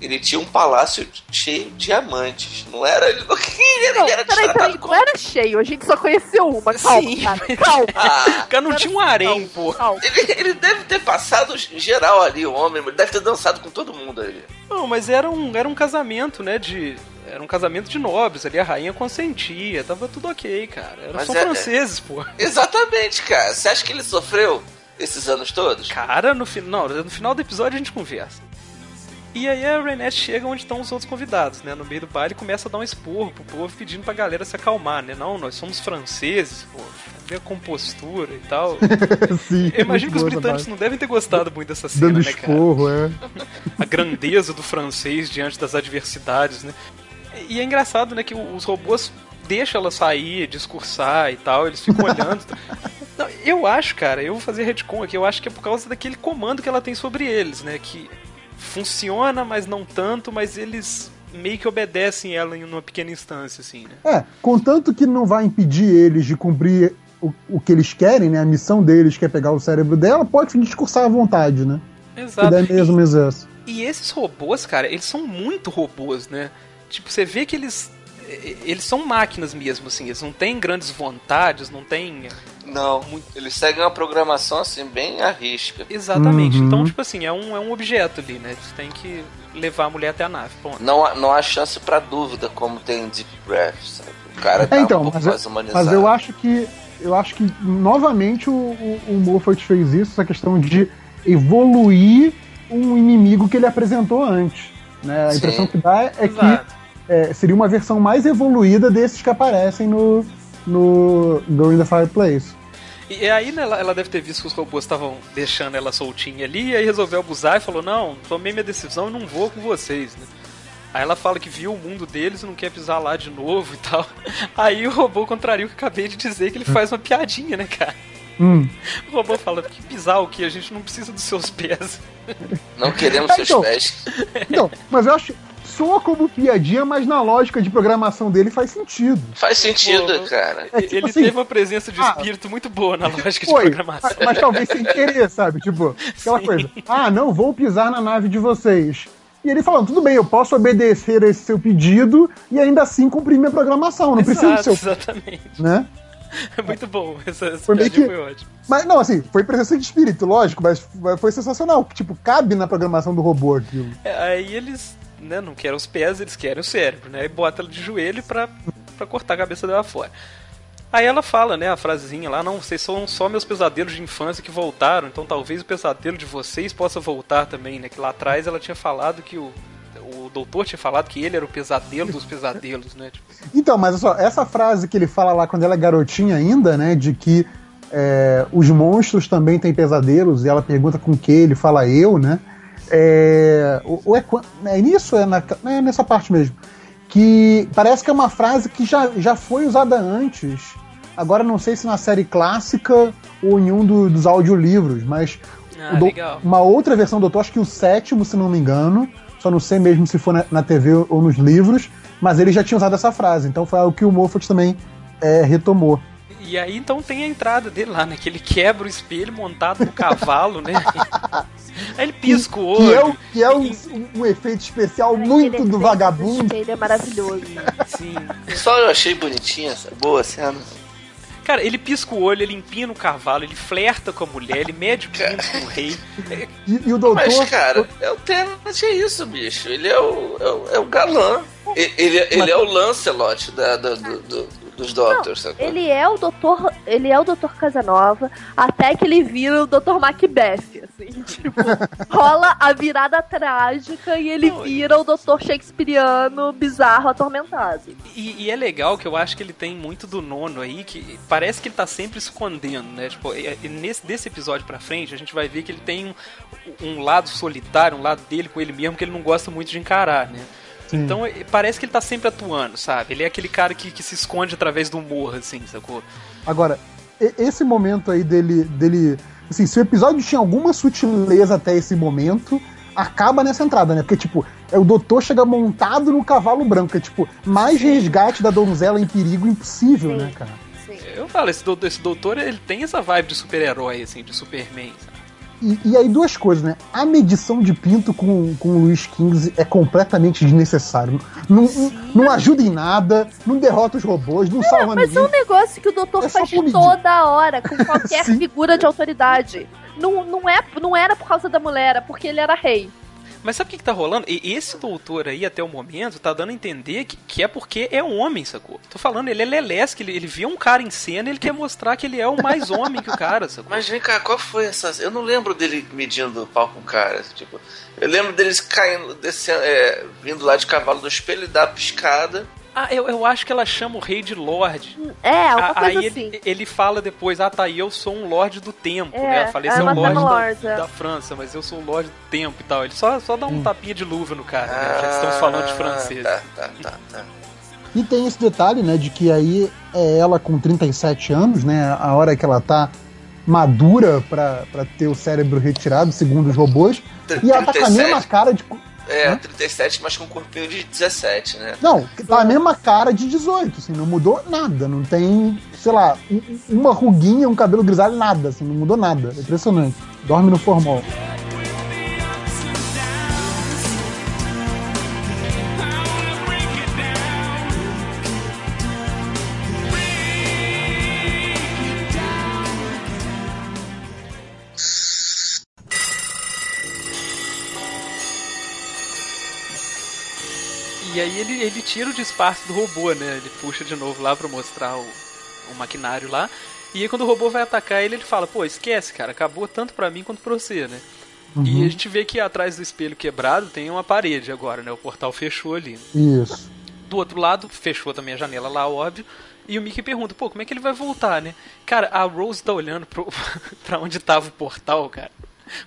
Ele tinha um palácio cheio de diamantes. Não era. Ele não queria, Não, ele era peraí, peraí, não como. era cheio, a gente só conheceu uma. Calma, Sim. cara, calma. Ah, O cara não tinha um harém, pô. ele, ele deve ter passado geral ali, o homem. Ele deve ter dançado com todo mundo ali. Não, mas era um, era um casamento, né, de... Era um casamento de nobres ali, a rainha consentia, tava tudo ok, cara. Era, Mas são é- franceses, pô. Exatamente, cara. Você acha que ele sofreu esses anos todos? Cara, no, fi- não, no final do episódio a gente conversa. E aí a Renette chega onde estão os outros convidados, né? No meio do baile começa a dar um esporro pro povo pedindo pra galera se acalmar, né? Não, nós somos franceses, pô. Vê a compostura e tal. Sim, Eu imagino que os britânicos não devem ter gostado muito dessa cena, Dando né, cara? esporro, é. a grandeza do francês diante das adversidades, né? E é engraçado, né, que os robôs deixam ela sair, discursar e tal, eles ficam olhando. Não, eu acho, cara, eu vou fazer retcon aqui, eu acho que é por causa daquele comando que ela tem sobre eles, né, que funciona, mas não tanto, mas eles meio que obedecem ela em uma pequena instância, assim, né? É, contanto que não vai impedir eles de cumprir o, o que eles querem, né? A missão deles, que é pegar o cérebro dela, pode discursar à vontade, né? Exato. ideia mesmo é essa. E esses robôs, cara, eles são muito robôs, né? Tipo, você vê que eles. Eles são máquinas mesmo, assim. Eles não têm grandes vontades, não têm. Não. Eles seguem uma programação assim, bem à risca. Exatamente. Uhum. Então, tipo assim, é um, é um objeto ali, né? Eles têm que levar a mulher até a nave. Ponto. Não, há- não há chance pra dúvida, como tem em Deep Breath, sabe? O cara tá É, então, um pouco mas, eu- mais humanizado. mas eu acho que eu acho que novamente o, o, o Moffat fez isso, essa questão de evoluir um inimigo que ele apresentou antes. Né? A Sim. impressão que dá é que Exato. é, seria uma versão mais evoluída desses que aparecem no, no Go in the Fireplace. E aí, né, ela, ela deve ter visto que os robôs estavam deixando ela soltinha ali, e aí resolveu abusar e falou: Não, tomei minha decisão e não vou com vocês, né? Aí ela fala que viu o mundo deles e não quer pisar lá de novo e tal. Aí o robô contraria o que eu acabei de dizer, que ele faz uma piadinha, né, cara? Hum. O robô fala que pisar o que? A gente não precisa dos seus pés. Não queremos Ah, seus então. pés. Então, mas eu acho. Soa como piadinha, mas na lógica de programação dele faz sentido. Faz sentido, Pô, cara. É tipo ele assim, teve uma presença de ah, espírito muito boa na lógica de Foi, programação. mas, mas talvez sem querer, sabe? Tipo, aquela Sim. coisa. Ah, não vou pisar na nave de vocês. E ele falando, tudo bem, eu posso obedecer a esse seu pedido e ainda assim cumprir minha programação. Não preciso do Exato, seu. exatamente. Né? Muito bom. Essa, essa Foi que- foi ótima. Mas não, assim, foi presença de espírito, lógico, mas mas foi sensacional. Tipo, cabe na programação do robô aquilo. É, aí eles né, não querem os pés, eles querem o cérebro, né? E bota ela de joelho pra, pra cortar a cabeça dela fora. Aí ela fala, né, a frasezinha lá, não, vocês são só meus pesadelos de infância que voltaram, então talvez o pesadelo de vocês possa voltar também, né? Que lá atrás ela tinha falado que o, o doutor tinha falado que ele era o pesadelo dos pesadelos, né? Tipo, Então, mas só, essa frase que ele fala lá quando ela é garotinha ainda, né? De que é, os monstros também têm pesadelos, e ela pergunta com que ele fala eu, né? É, ou é, é nisso, é, na, é nessa parte mesmo. Que parece que é uma frase que já, já foi usada antes. Agora não sei se na série clássica ou em um do- dos audiolivros, mas ah, do- uma outra versão do Doutor, acho que o sétimo, se não me engano. Só não sei mesmo se for na, na TV ou nos livros, mas ele já tinha usado essa frase, então foi algo que o Moffat também é, retomou. E aí então tem a entrada dele lá, né? Que ele quebra o espelho montado no cavalo, né? Aí ele pisca o olho. Que é, o, que é um, um- um efeito especial muito do vagabundo. Ele é maravilhoso. Sim. Só eu achei bonitinha essa boa cena. Cara, ele pisca o olho, ele empina o cavalo, ele flerta com a mulher, ele mede pontos com o rei. E, e o doutor. Mas, cara, é o Tenant, é isso, bicho. Ele é o, é o, é o galã. E- Ele, ele é o Lancelot da, da- do, do- dos Doctors, sacou? Ele é o doutor, ele é o doutor Casanova, até que ele vira o doutor Macbeth, assim, tipo, rola a virada trágica e ele Não, vira o doutor shakespeariano bizarro atormentado. E, e é legal que eu acho que ele tem muito do nono aí, que parece que ele tá sempre escondendo, né? Tipo, nesse, desse episódio pra frente, a gente vai ver que ele tem um, um lado solitário, um lado dele com ele mesmo, que ele não gosta muito de encarar, né? Sim. Então parece que ele tá sempre atuando, sabe? Ele é aquele cara que, que se esconde através do humor, assim, sacou? Agora, esse momento aí dele, dele. Assim, se o episódio tinha alguma sutileza até esse momento, acaba nessa entrada, né? Porque, tipo, é o doutor chega montado no cavalo branco. É tipo, mais resgate da donzela em perigo impossível, Sim. né, cara? Sim. Eu falo, esse doutor, esse doutor ele tem essa vibe de super-herói, assim, de Superman, sabe? E, e aí, duas coisas, né? A medição de pinto com, com o Luiz Kings é completamente desnecessário. Não, não, não ajuda em nada, não derrota os robôs, não salva Mas é ninguém. um negócio que o doutor É faz toda hora com qualquer figura de autoridade. Não, não, é, não era por causa da mulher, era porque ele era rei. Mas sabe o que, que tá rolando? E esse doutor aí, até o momento, tá dando a entender que, que é porque é um homem, sacou? Tô falando, ele é lelesque, ele, ele vê um cara em cena e ele quer mostrar que ele é o mais homem que o cara, sacou? Mas vem cá, qual foi essa. Eu não lembro dele medindo o pau com o cara. Tipo, eu lembro deles caindo, descendo, é, vindo lá de cavalo do espelho e dar a piscada. Ah, eu, eu acho que ela chama o rei de Lorde. É, uma Ah, coisa aí assim. ele, ele fala depois, ah tá, e eu sou um Lorde do Tempo, É, né? Eu falei, esse é chama Lorde da, é. da França, mas eu sou o Lorde do Tempo e tal. Ele só, só dá um Hum. tapinha de luva no cara, né? Já que estamos falando de francês. Tá, tá, tá, tá. E tem esse detalhe, né, de que aí é ela com 37 anos, né, a hora que ela tá madura pra, pra ter o cérebro retirado, segundo os robôs, e ela tá com a 37. mesma cara de... É, Hã? 37, mas com um corpinho de 17, né? Não, tá a mesma cara de 18, assim, não mudou nada, não tem, sei lá, um- uma ruguinha, um cabelo grisalho, nada, assim, não mudou nada, é impressionante. Dorme no formol. Ele, tira o disfarce do robô, né? Ele puxa de novo lá pra mostrar o, o maquinário lá. E aí quando o robô vai atacar ele, ele fala, pô, esquece, cara, acabou tanto pra mim quanto pra você, né? E a gente vê que atrás do espelho quebrado tem uma parede agora, né? O portal fechou ali. Isso. Do outro lado, fechou também a janela lá, óbvio. E o Mickey pergunta, pô, como é que ele vai voltar, né? Cara, a Rose tá olhando pro, pra onde tava o portal, cara.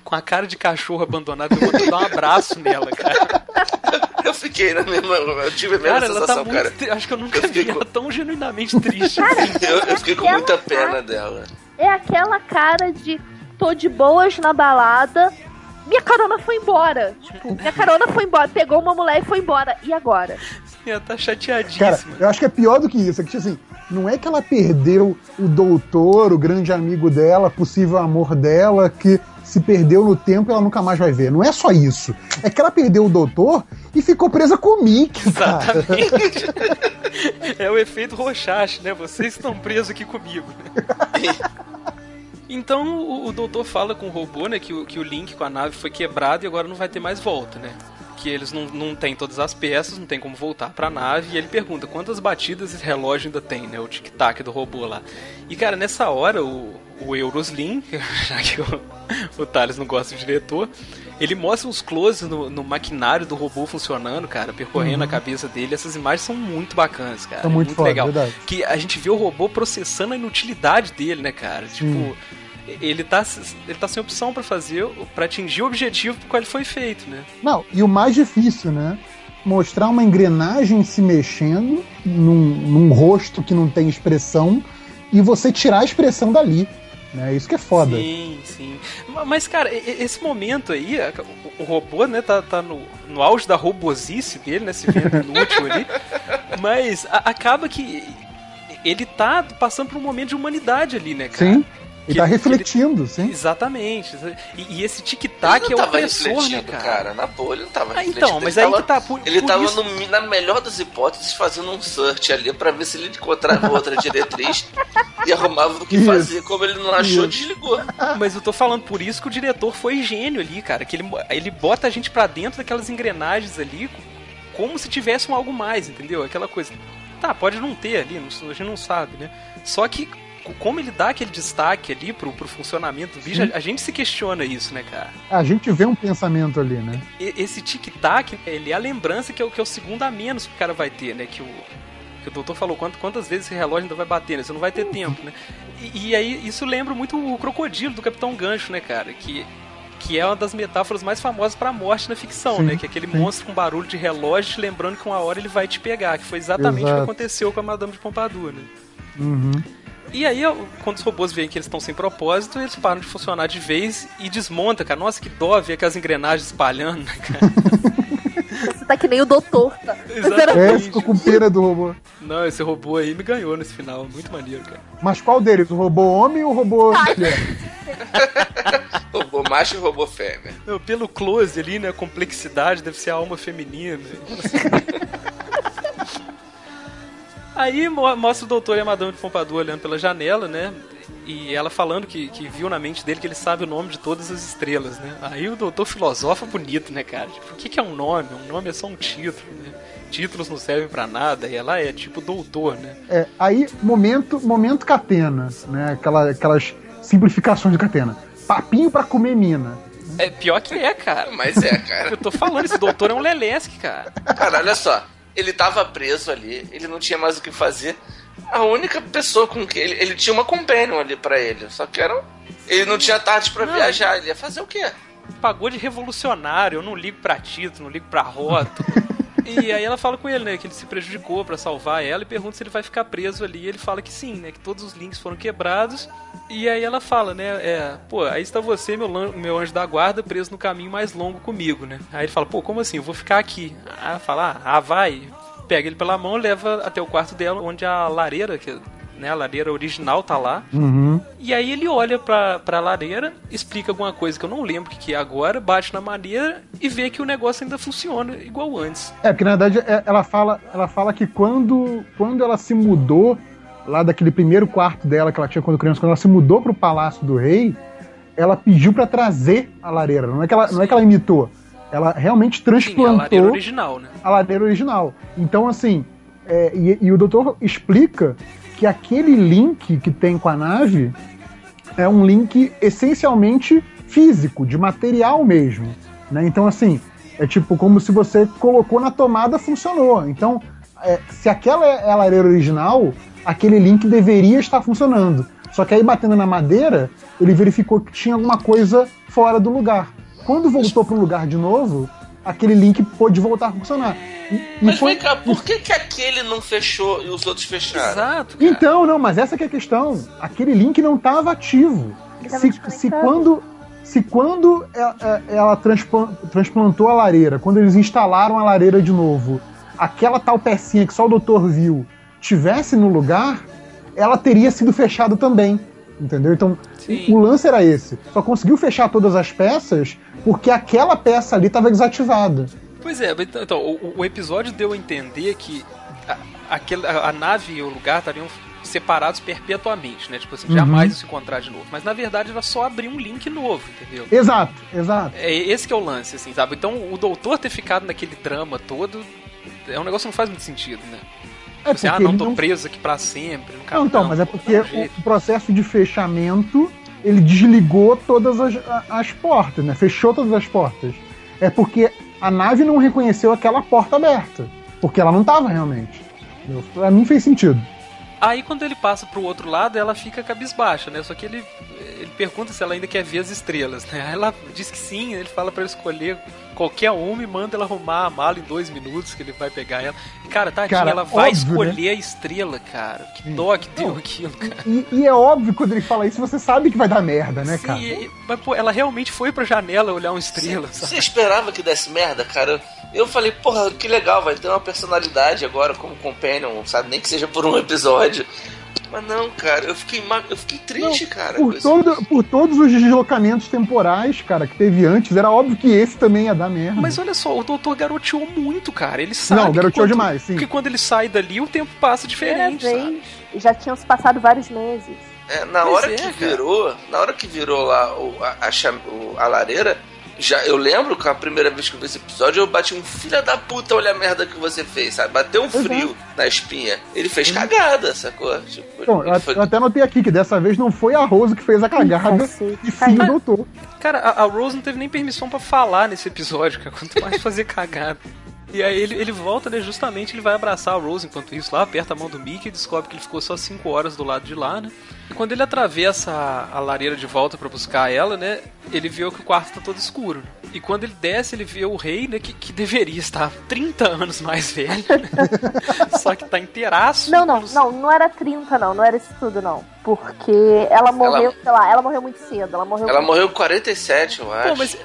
Com a cara de cachorro abandonado, eu vou dar um abraço nela, cara. Eu fiquei na mesma. Eu tive a mesma Cara, ela tá sensação, muito. cara. tri- Acho que eu nunca Eu fiquei vi ela com- tão genuinamente triste. assim. Eu, eu fiquei com muita pena dela. É aquela cara de tô de boas na balada, minha carona foi embora. Tipo, minha carona foi embora, pegou uma mulher e foi embora. E agora? ela tá Cara, chateadíssima. eu acho que é pior do que isso. É que, assim, não é que ela perdeu o doutor, o grande amigo dela, possível amor dela, que se perdeu no tempo e ela nunca mais vai ver. Não é só isso. É que ela perdeu o doutor e ficou presa com o Mickey. Exatamente. é o efeito Rochache, né? Vocês estão presos aqui comigo. né? Então o, o doutor fala com o robô, né, que o, que o link com a nave foi quebrado e agora não vai ter mais volta, né? Que eles não, não têm todas as peças, não tem como voltar pra nave. E ele pergunta quantas batidas esse relógio ainda tem, né? O tic-tac do robô lá. E cara, nessa hora o, o Euroslim, já que o, o Thales não gosta do diretor, ele mostra uns closes no, no maquinário do robô funcionando, cara, percorrendo a cabeça dele. Essas imagens são muito bacanas, cara. São É muito foda, legal. verdade. Que a gente vê o robô processando a inutilidade dele, né, cara? Tipo, ele tá, ele tá sem opção pra fazer, pra atingir o objetivo pro qual ele foi feito, né? Não, e o mais difícil, né? Mostrar uma engrenagem se mexendo num, num rosto que não tem expressão e você tirar a expressão dali. Né? Isso que é foda. Sim, sim. Ma- Mas, cara, esse momento aí, o robô, né, tá, tá no, no auge da robosice dele, né, se vendo inútil ali. Mas a- acaba que ele tá passando por um momento de humanidade ali, né, cara? Sim. E tá ele- refletindo, sim. Exatamente. E, e esse Ele tic-tac é o tava opressor, né, refletindo, cara? cara. Na boa, ele não tava Ah, refletindo. então, mas ele aí tava, que tá. Por, Ele por tava, isso- no- na melhor das hipóteses, fazendo um search ali pra ver se ele encontrava outra diretriz e arrumava o que Isso. fazer. Como ele não achou, Isso. desligou. Mas eu tô falando por isso que o diretor foi gênio ali, cara. Que ele, ele bota a gente pra dentro daquelas engrenagens ali, como se tivesse um algo mais, entendeu? Aquela coisa. tá, pode não ter ali, não- a gente não sabe, né? Só que como ele dá aquele destaque ali pro, pro funcionamento do bicho, a, a gente se questiona isso, né, cara? A gente vê um pensamento ali, né? E- esse tic-tac, ele é a lembrança que é, o, que é o segundo a menos que o cara vai ter, né? Que o, que o doutor falou, quantas, quantas vezes esse relógio ainda vai bater, né? Você não vai ter tempo, né? E, e aí, isso lembra muito o crocodilo do Capitão Gancho, né, cara? Que, que é uma das metáforas mais famosas pra morte na ficção, Sim, né? Que é aquele sim. monstro com barulho de relógio te lembrando que uma hora ele vai te pegar, que foi exatamente o Exato. que aconteceu com a Madame de Pompadour, né? Uhum. E aí, quando os robôs veem que eles estão sem propósito, eles param de funcionar de vez e desmonta, cara. Nossa, que dó ver aquelas engrenagens espalhando, né, cara? Você tá que nem o doutor, tá? É, ficou com pena do robô. Não, esse robô aí me ganhou nesse final. Muito maneiro, cara. Mas qual deles? O robô homem ou o robô mulher? Robô macho e robô fêmea. Não, pelo close ali, né? A complexidade deve ser a alma feminina. Aí mo- mostra o doutor e a Madame de Pompadour olhando pela janela, né? E ela falando que, que viu na mente dele que ele sabe o nome de todas as estrelas, né? Aí o doutor filosofa bonito, né, cara? Tipo, o que, que é um nome? Um nome é só um título, né? Títulos não servem pra nada, e ela é tipo doutor, né? É, aí, momento, momento catena, né? Aquela, aquelas simplificações de catena. Papinho pra comer mina. É pior que é, cara. Mas é, cara. Eu tô falando, esse doutor é um lelesque, cara. Cara, olha só. Ele tava preso ali, ele não tinha mais o que fazer. A única pessoa com que ele, ele tinha uma companion ali pra ele, só que era ele não tinha tarde pra Não. viajar, ele ia fazer o quê? pagou de revolucionário, eu não ligo pra título, não ligo pra rótulo. e aí ela fala com ele, né, que ele se prejudicou pra salvar ela e pergunta se ele vai ficar preso ali. E ele fala que sim, né, que todos os links foram quebrados. E aí ela fala, né, é, pô, aí está você, meu, meu anjo da guarda, preso no caminho mais longo comigo, né. Aí ele fala, pô, como assim? Eu vou ficar aqui. Aí ela fala, ah, vai. Pega ele pela mão, leva até o quarto dela, onde a lareira, que, né, a lareira original tá lá. Uhum. E aí ele olha pra, pra lareira, explica alguma coisa que eu não lembro o que, que é agora, bate na madeira e vê que o negócio ainda funciona igual antes. É, porque na verdade é- ela fala, ela fala que quando, quando ela se mudou lá daquele primeiro quarto dela que ela tinha quando criança, quando ela se mudou pro palácio do rei, ela pediu pra trazer a lareira. Não é que ela, não é que ela imitou. Ela realmente Sim, a transplantou lareira original, né? a lareira original. Então, assim, é, e, e o doutor explica que aquele link que tem com a nave é um link essencialmente físico, de material mesmo. Né? Então, assim, é tipo como se você colocou na tomada, funcionou. Então, é, se aquela é a lareira original, aquele link deveria estar funcionando. Só que aí, batendo na madeira, ele verificou que tinha alguma coisa fora do lugar. Quando voltou para o lugar de novo, aquele link pôde voltar a funcionar. E- e Mas foi- vem cá, por que, que aquele não fechou e os outros fecharam? Exato, cara. Então, não, mas essa que é a questão. Aquele link não estava ativo. Se, se quando, se quando ela, ela transplan- transplantou a lareira, quando eles instalaram a lareira de novo, aquela tal pecinha que só o doutor viu tivesse no lugar, ela teria sido fechada também. Entendeu? Então, Sim. o lance era esse. Só conseguiu fechar todas as peças porque aquela peça ali estava desativada. Pois é, então, então, o, o episódio deu a entender que a, aquele- a- a nave e o lugar estariam separados perpetuamente, né? Tipo assim, Uhum. jamais se encontrar de novo. Mas na verdade era só abrir um link novo, entendeu? Exato, exato. É esse que é o lance, assim, sabe? Então o doutor ter ficado naquele drama todo é um negócio que não faz muito sentido, né? É Tipo assim, ah, não, tô não preso aqui pra sempre. Nunca, Não, então, mas é porque o processo de fechamento ele desligou todas as, as portas, né? Fechou todas as portas. É porque a nave não reconheceu aquela porta aberta. Porque ela não estava realmente. Pra mim fez sentido. Aí quando ele passa pro outro lado, ela fica cabisbaixa, né? Só que ele, ele pergunta se ela ainda quer ver as estrelas, né? Aí ela diz que sim, ele fala pra ela escolher qualquer uma e manda ela arrumar a mala em dois minutos que ele vai pegar ela. E, cara, tadinha, Cara, ela vai óbvio, escolher a estrela, cara. Que dó que deu Não. aquilo, cara. E, e é óbvio quando ele fala isso, você sabe que vai dar merda, né, Sim, cara? e- mas pô, ela realmente foi pra janela olhar uma estrela, Você sabe? esperava que desse merda, cara? Eu falei, porra, que legal, vai ter uma personalidade agora como companion, sabe? Nem que seja por um episódio. Mas não, cara, eu fiquei, ma- eu fiquei triste, cara. com Por, todo, por todos os deslocamentos temporais, cara, que teve antes, era óbvio que esse também ia dar merda. Mas olha só, o doutor garoteou muito, cara. Ele sabe. Não, que garoteou quando- demais, sim. Porque quando ele sai dali, o tempo passa diferente, vez. Já tinham se passado vários meses. É, na Pois hora é, que cara. virou, na hora que virou lá o, a, a o- a lareira, já, eu lembro que a primeira vez que eu vi esse episódio, eu bati um filho da puta, olha a merda que você fez, sabe? Bateu um frio na espinha. Ele fez cagada, sacou? Tipo, Bom, eu, foi- eu até notei aqui que dessa vez não foi a Rose que fez a cagada e sim o doutor. Cara, a, a Rose não teve nem permissão pra falar nesse episódio, cara. Quanto mais fazer cagada. E aí ele, ele volta, né? Justamente ele vai abraçar a Rose enquanto isso lá, aperta a mão do Mickey e descobre que ele ficou só 5 horas do lado de lá, né? E quando ele atravessa a, a lareira de volta pra buscar ela, né? Ele vê que o quarto tá todo escuro. E quando ele desce, ele vê o rei, né? Que, que deveria estar 30 anos mais velho, né? Só que tá inteiraço. Não, não, não, não era 30, não, não era isso tudo, não. Porque ela morreu, sei lá, ela morreu muito cedo. Ela morreu Ela com- morreu com 47, eu acho. Pô, mas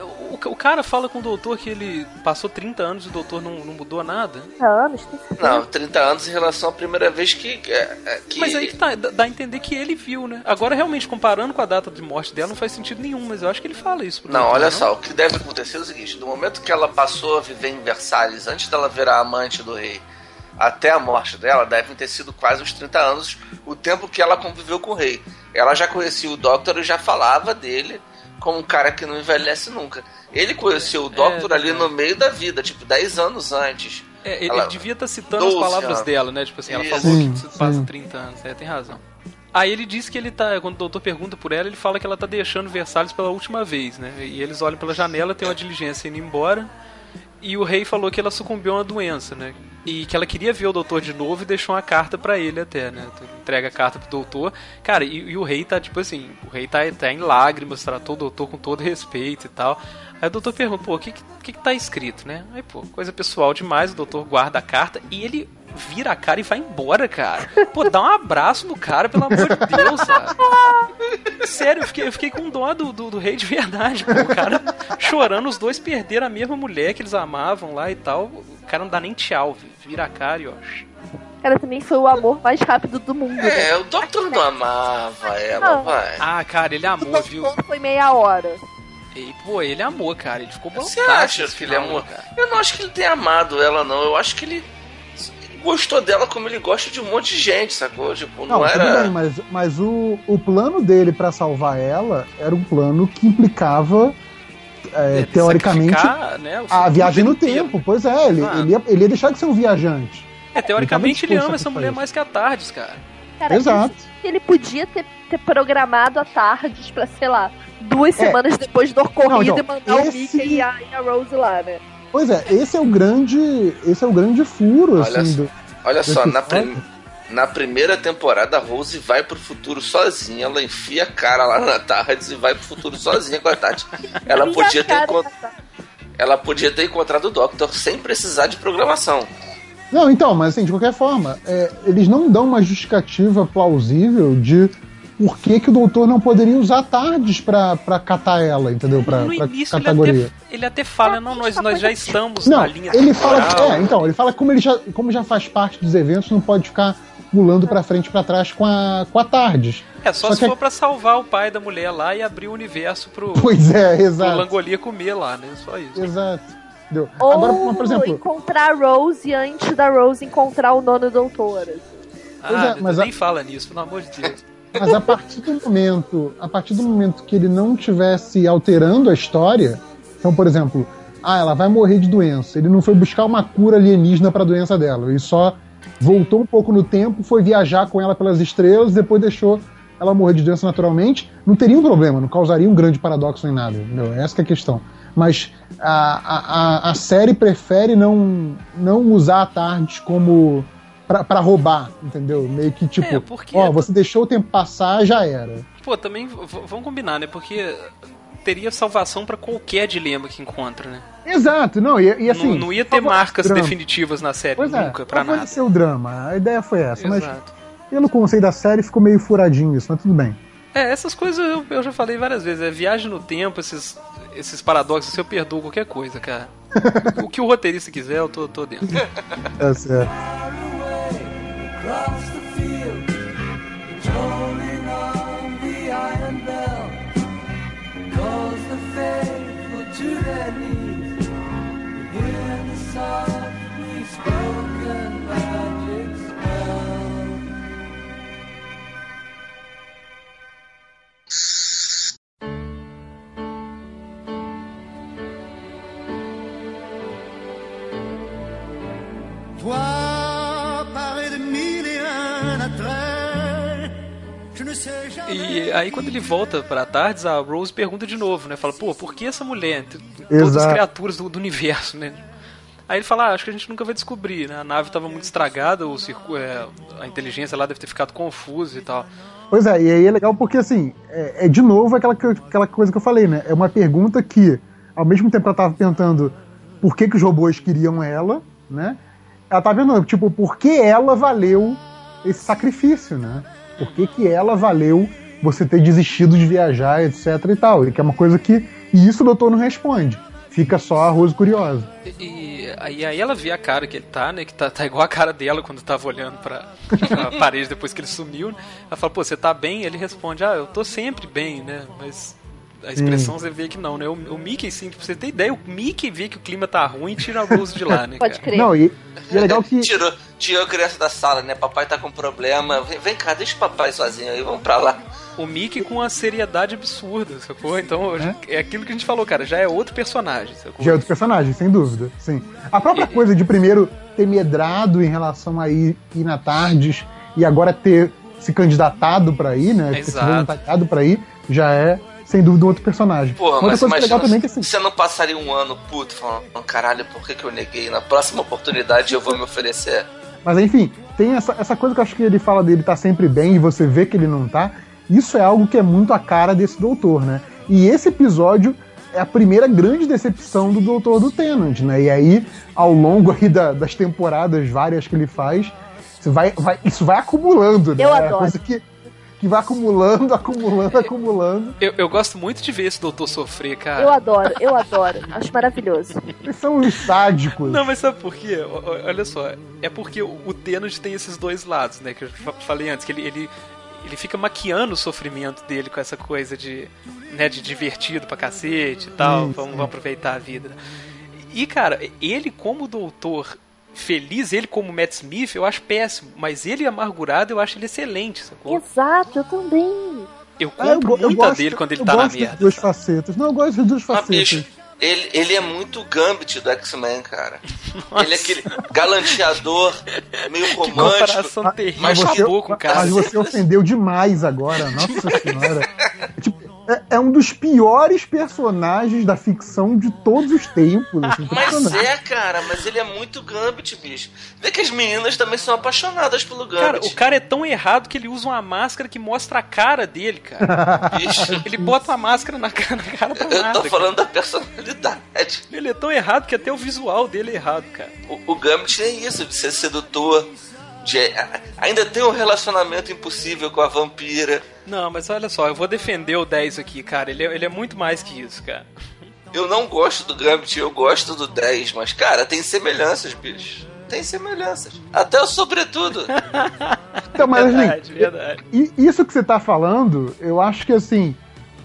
o, cara fala com o doutor que ele passou 30 anos e o doutor não, não mudou nada. 30 anos? Não, 30 anos em relação à primeira vez que. é, é, que... Mas aí que tá, dá a entender que ele viu, né? Agora, realmente, comparando com a data de morte dela, não faz sentido nenhum, mas eu acho que ele fala isso Não, doutor, olha só, o que deve acontecer é o seguinte: do momento que ela passou a viver em Versalhes, antes dela virar amante do rei, até a morte dela, devem ter sido quase uns 30 anos o tempo que ela conviveu com o rei. Ela já conhecia o Doctor e já falava dele como um cara que não envelhece nunca. Ele conheceu o Doctor ali verdade. no meio da vida, tipo 10 anos antes. É, ele, Ela- devia estar citando as 12 palavras anos. dela, né? Tipo assim, ela Isso. falou Sim, que passa sim. 30 anos. É, tem razão. Aí ele diz que ele tá. Quando o doutor pergunta por ela, ele fala que ela tá deixando Versalhes pela última vez, né? E eles olham pela janela, tem uma diligência indo embora. E o rei falou que ela sucumbiu a uma doença, né? E que ela queria ver o doutor de novo e deixou uma carta pra ele até, né? Entrega a carta pro doutor. Cara, e, e o rei tá, tipo assim, o rei tá, tá em lágrimas, tratou o doutor com todo respeito e tal. Aí o doutor pergunta, pô, o que, que que tá escrito, né? Aí, pô, coisa pessoal demais, o doutor guarda a carta e ele vira a cara e vai embora, cara. Pô, dá um abraço no cara, pelo amor de Deus, sabe? Sério, eu fiquei, eu fiquei com dó do, do, do rei de verdade, pô. O cara chorando, os dois perderam a mesma mulher que eles amavam lá e tal. O cara não dá nem tchau, vira a cara e ó. Cara, também foi o amor mais rápido do mundo. né? É, o Doctor não amava ela, Não. vai. Ah, cara, ele O amou, viu? foi meia hora. E, pô, ele amou, cara. Ele ficou Você boladaço acha que ele amou? né, cara. Eu não acho que ele tenha amado ela, não. Eu acho que ele gostou dela como ele gosta de um monte de gente, sacou? Tipo, não, Não, tudo era. bem, mas, mas o, o plano dele pra salvar ela era um plano que implicava, é, teoricamente, né, a viagem no inteiro. tempo. Pois é, ele, Ah. ele, ia, ele ia deixar de ser um viajante. É, teoricamente ele, Ele ama essa mulher mais que a Tardes, cara. Cara, Exato. ele podia ter, ter programado a tardes pra, sei lá, duas É. semanas depois do ocorrido Não, então, e mandar o esse- Mickey e a, e a Rose lá, né? Pois é, esse é o grande, esse é o grande furo, Olha assim, só. do, Olha só, na, prim- na primeira temporada a Rose vai pro futuro sozinha, ela enfia a cara lá na Tardes e vai pro futuro sozinha com a Tati. Ela podia ter, ela podia ter encontrado o Doctor sem precisar de programação. Não, então, mas assim, de qualquer forma, é, eles não dão uma justificativa plausível de por que, que o doutor não poderia usar tardes pra, pra catar ela, entendeu? Pra, no pra início ele categoria. até, ele até fala, não, nós, nós já estamos Não, na linha ele fala. É, então, ele fala que como ele já, como já faz parte dos eventos, não pode ficar pulando pra frente e pra trás com a, com a tardes. É, só, Só se que- for pra salvar o pai da mulher lá e abrir o universo pro, Pois é, pro exato. Langolia comer lá, né? Só isso. Exato. Entendeu? Ou Agora, por exemplo, encontrar a Rose antes da Rose encontrar o nono doutor. assim. Ah, é, mas nem a- fala nisso, pelo amor de Deus. Mas a partir do momento, a partir do momento que ele não tivesse alterando a história, então, por exemplo, ah, ela vai morrer de doença. Ele não foi buscar uma cura alienígena para a doença dela. Ele só voltou um pouco no tempo, foi viajar com ela pelas estrelas, depois deixou ela morrer de doença naturalmente. Não teria um problema, não causaria um grande paradoxo nem nada. Entendeu? Essa é a questão. Mas a, a, a- a série prefere não, não usar a Tardes como pra, pra roubar, entendeu? Meio que tipo, É, porque- ó, você deixou o tempo passar, já era. Pô, também vamos combinar, né? Porque teria salvação pra qualquer dilema que encontra, né? Exato, não, e, e assim. não, não ia ter marcas drama? definitivas na série, Pois é, nunca, pra qual foi nada. ser o drama? A ideia foi essa, mas Exato. pelo conceito da série ficou meio furadinho isso, mas tudo bem. É, essas coisas eu, eu já falei várias vezes. É viagem no tempo, esses, esses paradoxos, eu perdoo qualquer coisa, cara. o que o roteirista quiser, eu tô, tô dentro. É certo. Across the field, tolling on the iron bell, calls the faithful to their knees. You hear the softly spoken E aí quando ele volta pra Tardes, a Rose pergunta de novo, né? Fala, pô, por que essa mulher? Todas as criaturas do, do universo, né? Aí ele fala, ah, acho que a gente nunca vai descobrir, né? A nave tava muito estragada, o circu... é, a inteligência lá deve ter ficado confusa e tal. Pois é, e aí é legal porque, assim, é, é de novo aquela, que- aquela coisa que eu falei, né? É uma pergunta que, ao mesmo tempo ela tava perguntando por que, que os robôs queriam ela, né? Ela tava perguntando, tipo, por que ela valeu esse sacrifício, né? Por que, que ela valeu você ter desistido de viajar, etc e tal? E que é uma coisa que. E isso o doutor não responde. Fica só a Rose curiosa. E, e aí, aí ela vê a cara que ele tá, né? Que tá, tá igual a cara dela quando tava olhando pra, pra parede depois que ele sumiu. né? Ela fala, pô, você tá bem? Ele responde, ah, eu tô sempre bem, né? Mas a expressão você vê que não, né? O, o Mickey, sim, pra você ter ideia, o Mickey vê que o clima tá ruim e tira a Rose de lá, né? Pode cara? crer. Não, e, e é legal que. Tirou, tirou a criança da sala, né? Papai tá com problema. Vem, vem cá, deixa o papai sozinho aí, vamos pra lá. O Mickey com uma seriedade absurda, sacou? Então é aquilo que a gente falou, cara, já é outro personagem, sacou? Já é outro personagem, sem dúvida. Sim. A própria coisa de primeiro ter medrado em relação a ir, ir na Tardes e agora ter se candidatado pra ir, né? Ter se Exato. voluntariado pra ir, já é, sem dúvida, um outro personagem. Porra, Outra mas coisa é legal imagina também é que assim. você não passaria um ano puto falando, caralho, por que, que eu neguei? Na próxima oportunidade eu vou me oferecer. Mas enfim, tem essa, essa coisa que eu acho que ele fala dele tá sempre bem e você vê que ele não tá. Isso é algo que é muito a cara desse doutor, né? E esse episódio é a primeira grande decepção do doutor do Tennant, né? E aí, ao longo aí da- das temporadas várias que ele faz, isso vai, vai- isso vai acumulando, né? Eu É a adoro. coisa que, que vai acumulando, acumulando, acumulando. Eu, eu gosto muito de ver esse doutor sofrer, cara. Eu adoro, eu adoro. Acho maravilhoso. Eles são uns sádicos. Não, mas sabe por quê? Olha só, é porque o Tennant tem esses dois lados, né? Que eu fa- falei antes, que ele, ele, ele fica maquiando o sofrimento dele com essa coisa de, né, de divertido pra cacete e tal, Sim, vamos, sim. vamos aproveitar a vida. E, cara, ele como doutor feliz, ele como Matt Smith, eu acho péssimo, mas ele amargurado, eu acho ele excelente, sacou? Exato, eu também. Eu Ah, eu compro go- eu muito a gosto- dele quando ele eu tá na gosto das merda. duas sabe? facetas. Não, eu gosto das duas Mas, facetas. bicho, ele, ele é muito Gambit do X-Men, cara. Nossa. Ele é aquele galanteador, meio Que romântico. comparação terrível, mas você, acabou com o cara. mas você ofendeu demais agora, nossa senhora. É, tipo, é- é um dos piores personagens da ficção de todos os tempos. Assim, Mas é, cara, mas ele é muito Gambit, bicho. Vê que as meninas também são apaixonadas pelo Cara, Gambit. o cara é tão errado que ele usa uma máscara que mostra a cara dele, cara. Bicho, Ele bota uma máscara na cara, na cara pra eu nada. tô cara. falando da personalidade. Ele é tão errado que até o visual dele é errado, cara. O, o Gambit é isso, de ser sedutor. De, a- ainda tem um relacionamento impossível com a vampira. Não, mas olha só, eu vou defender o 10 aqui, cara. Ele é, ele é muito mais que isso, cara. Eu não gosto do Gambit, eu gosto do 10, mas, cara, tem semelhanças, bicho. Tem semelhanças. Até o sobretudo. Então, mas assim, verdade, verdade. E isso que você tá falando, eu acho que assim,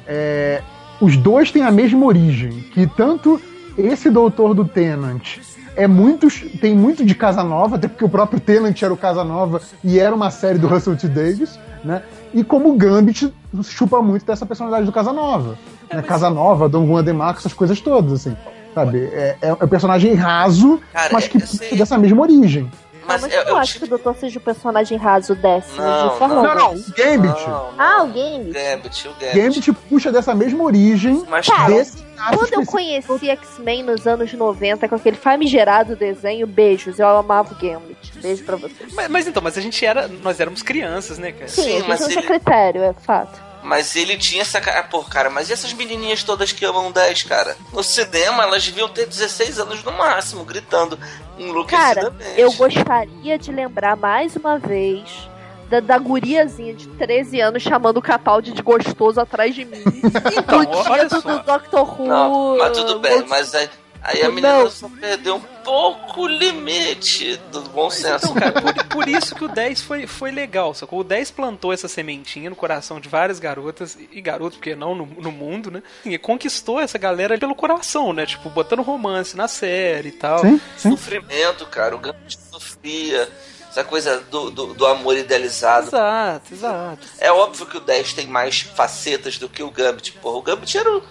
é, os dois têm a mesma origem. Que tanto esse doutor do Tenant é muito, tem muito de Casanova, até porque o próprio Tenant era o Casanova e era uma série do Russell T. Davis, né? E como o Gambit chupa muito dessa personalidade do Casanova. né? Casanova, Dom Juan de Marco, essas coisas todas, assim. Sabe? É, é um personagem raso, Cara, mas que é- assim- dessa mesma origem. Mas, é, eu não é o acho que tipo. o doutor seja o personagem raso décimo Não, de forma não. Não, o Gambit. Não, Ah, não. o game. Gambit, o Gambit. Gambit puxa dessa mesma origem Mas, Cara, desse Quando eu conheci X-Men nos anos 90, com aquele famigerado desenho, beijos, eu amava o Gambit. Beijo pra você. Mas, mas então, mas a gente era. Nós éramos crianças, né, cara? Sim, Sim, mas não tinha ele- critério, é fato. Mas ele tinha essa cara. Pô, cara, mas e essas menininhas todas que amam 10, cara? No cinema, elas deviam ter 16 anos no máximo, gritando Cara, enlouquecidamente. eu gostaria de lembrar mais uma vez da, da guriazinha de 13 anos chamando o Capaldi de gostoso atrás de mim. Então, dia olha do, só. do Doctor Who. Não, mas tudo bem, mas aí, aí a Não. menina só perdeu um pouco o limite do bom senso. Então, cara, por, por isso que o 10 foi, foi legal, sacou? O 10 plantou essa sementinha no coração de várias garotas, e garotos, porque não, no, no mundo, né? E conquistou essa galera pelo coração, né? Tipo, botando romance na série e tal. Sim, sim. Sofrimento, cara. O Gambit sofria. Essa coisa do, do, do amor idealizado. Exato, exato. É óbvio que o 10 tem mais facetas do que o Gambit. Porra, o Gambit era o,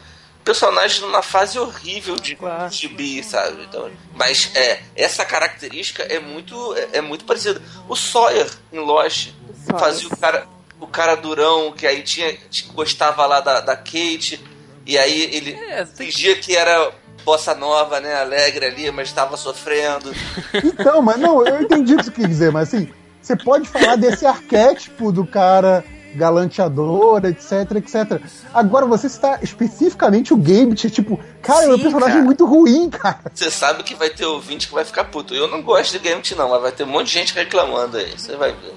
personagem numa fase horrível de Claro. gibi, sabe? Então, mas é, essa característica é muito, é, é muito parecida. O Sawyer em Lost Sawyer. fazia o cara, o cara durão, que aí tinha, gostava lá da, da Kate, e aí ele É, fingia que era bossa nova, né? Alegre ali, mas estava sofrendo. Então, mas não, eu entendi o que você quis dizer, mas assim, você pode falar desse arquétipo do cara galanteador, etc, etc. Agora, você está especificamente o Gambit, tipo, cara, é um Sim, personagem cara. muito ruim, cara. Você sabe que vai ter ouvinte que vai ficar puto. Eu não gosto de Gambit, não, mas vai ter um monte de gente reclamando aí. Você vai ver.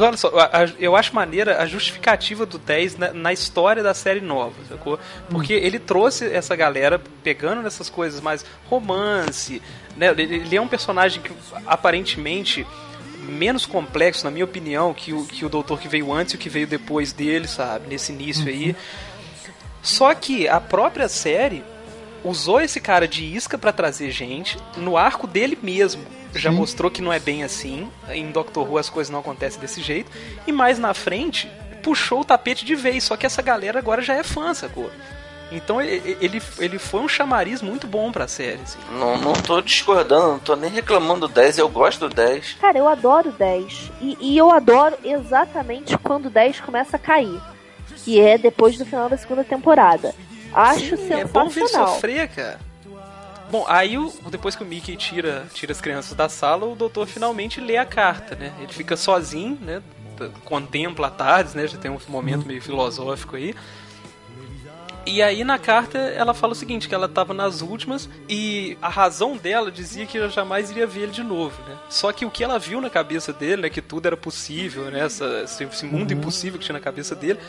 Olha só, eu acho maneira a justificativa do 10 na, na história da série nova, sacou? Porque ele trouxe essa galera pegando nessas coisas mais romance, né? Ele é um personagem que aparentemente menos complexo, na minha opinião, que o, que o doutor que veio antes e o que veio depois dele, sabe? Nesse início aí. Só que a própria série usou esse cara de isca pra trazer gente no arco dele mesmo. Já Sim. mostrou que não é bem assim. Em Doctor Who as coisas não acontecem desse jeito. E mais na frente, puxou o tapete de vez. Só que essa galera agora já é fã, sacou? Então ele, ele, ele foi um chamariz muito bom pra série. Assim. Não, não tô discordando, não tô nem reclamando do 10, eu gosto do 10. Cara, eu adoro o 10. E, e eu adoro exatamente quando o 10 começa a cair. Que é depois do final da segunda temporada. Acho Sim, é bom ver ele sensacional. sofrer, cara. Bom, aí o- depois que o Mickey tira, tira as crianças da sala, o doutor finalmente lê a carta, né? Ele fica sozinho, né? Contempla a tarde, né? Já tem um momento meio filosófico aí. E aí na carta ela fala o seguinte, que ela tava nas últimas e a razão dela dizia que ela jamais iria ver ele de novo, né? Só que o que ela viu na cabeça dele, né, que tudo era possível, né, essa, esse, esse mundo impossível que tinha na cabeça dele,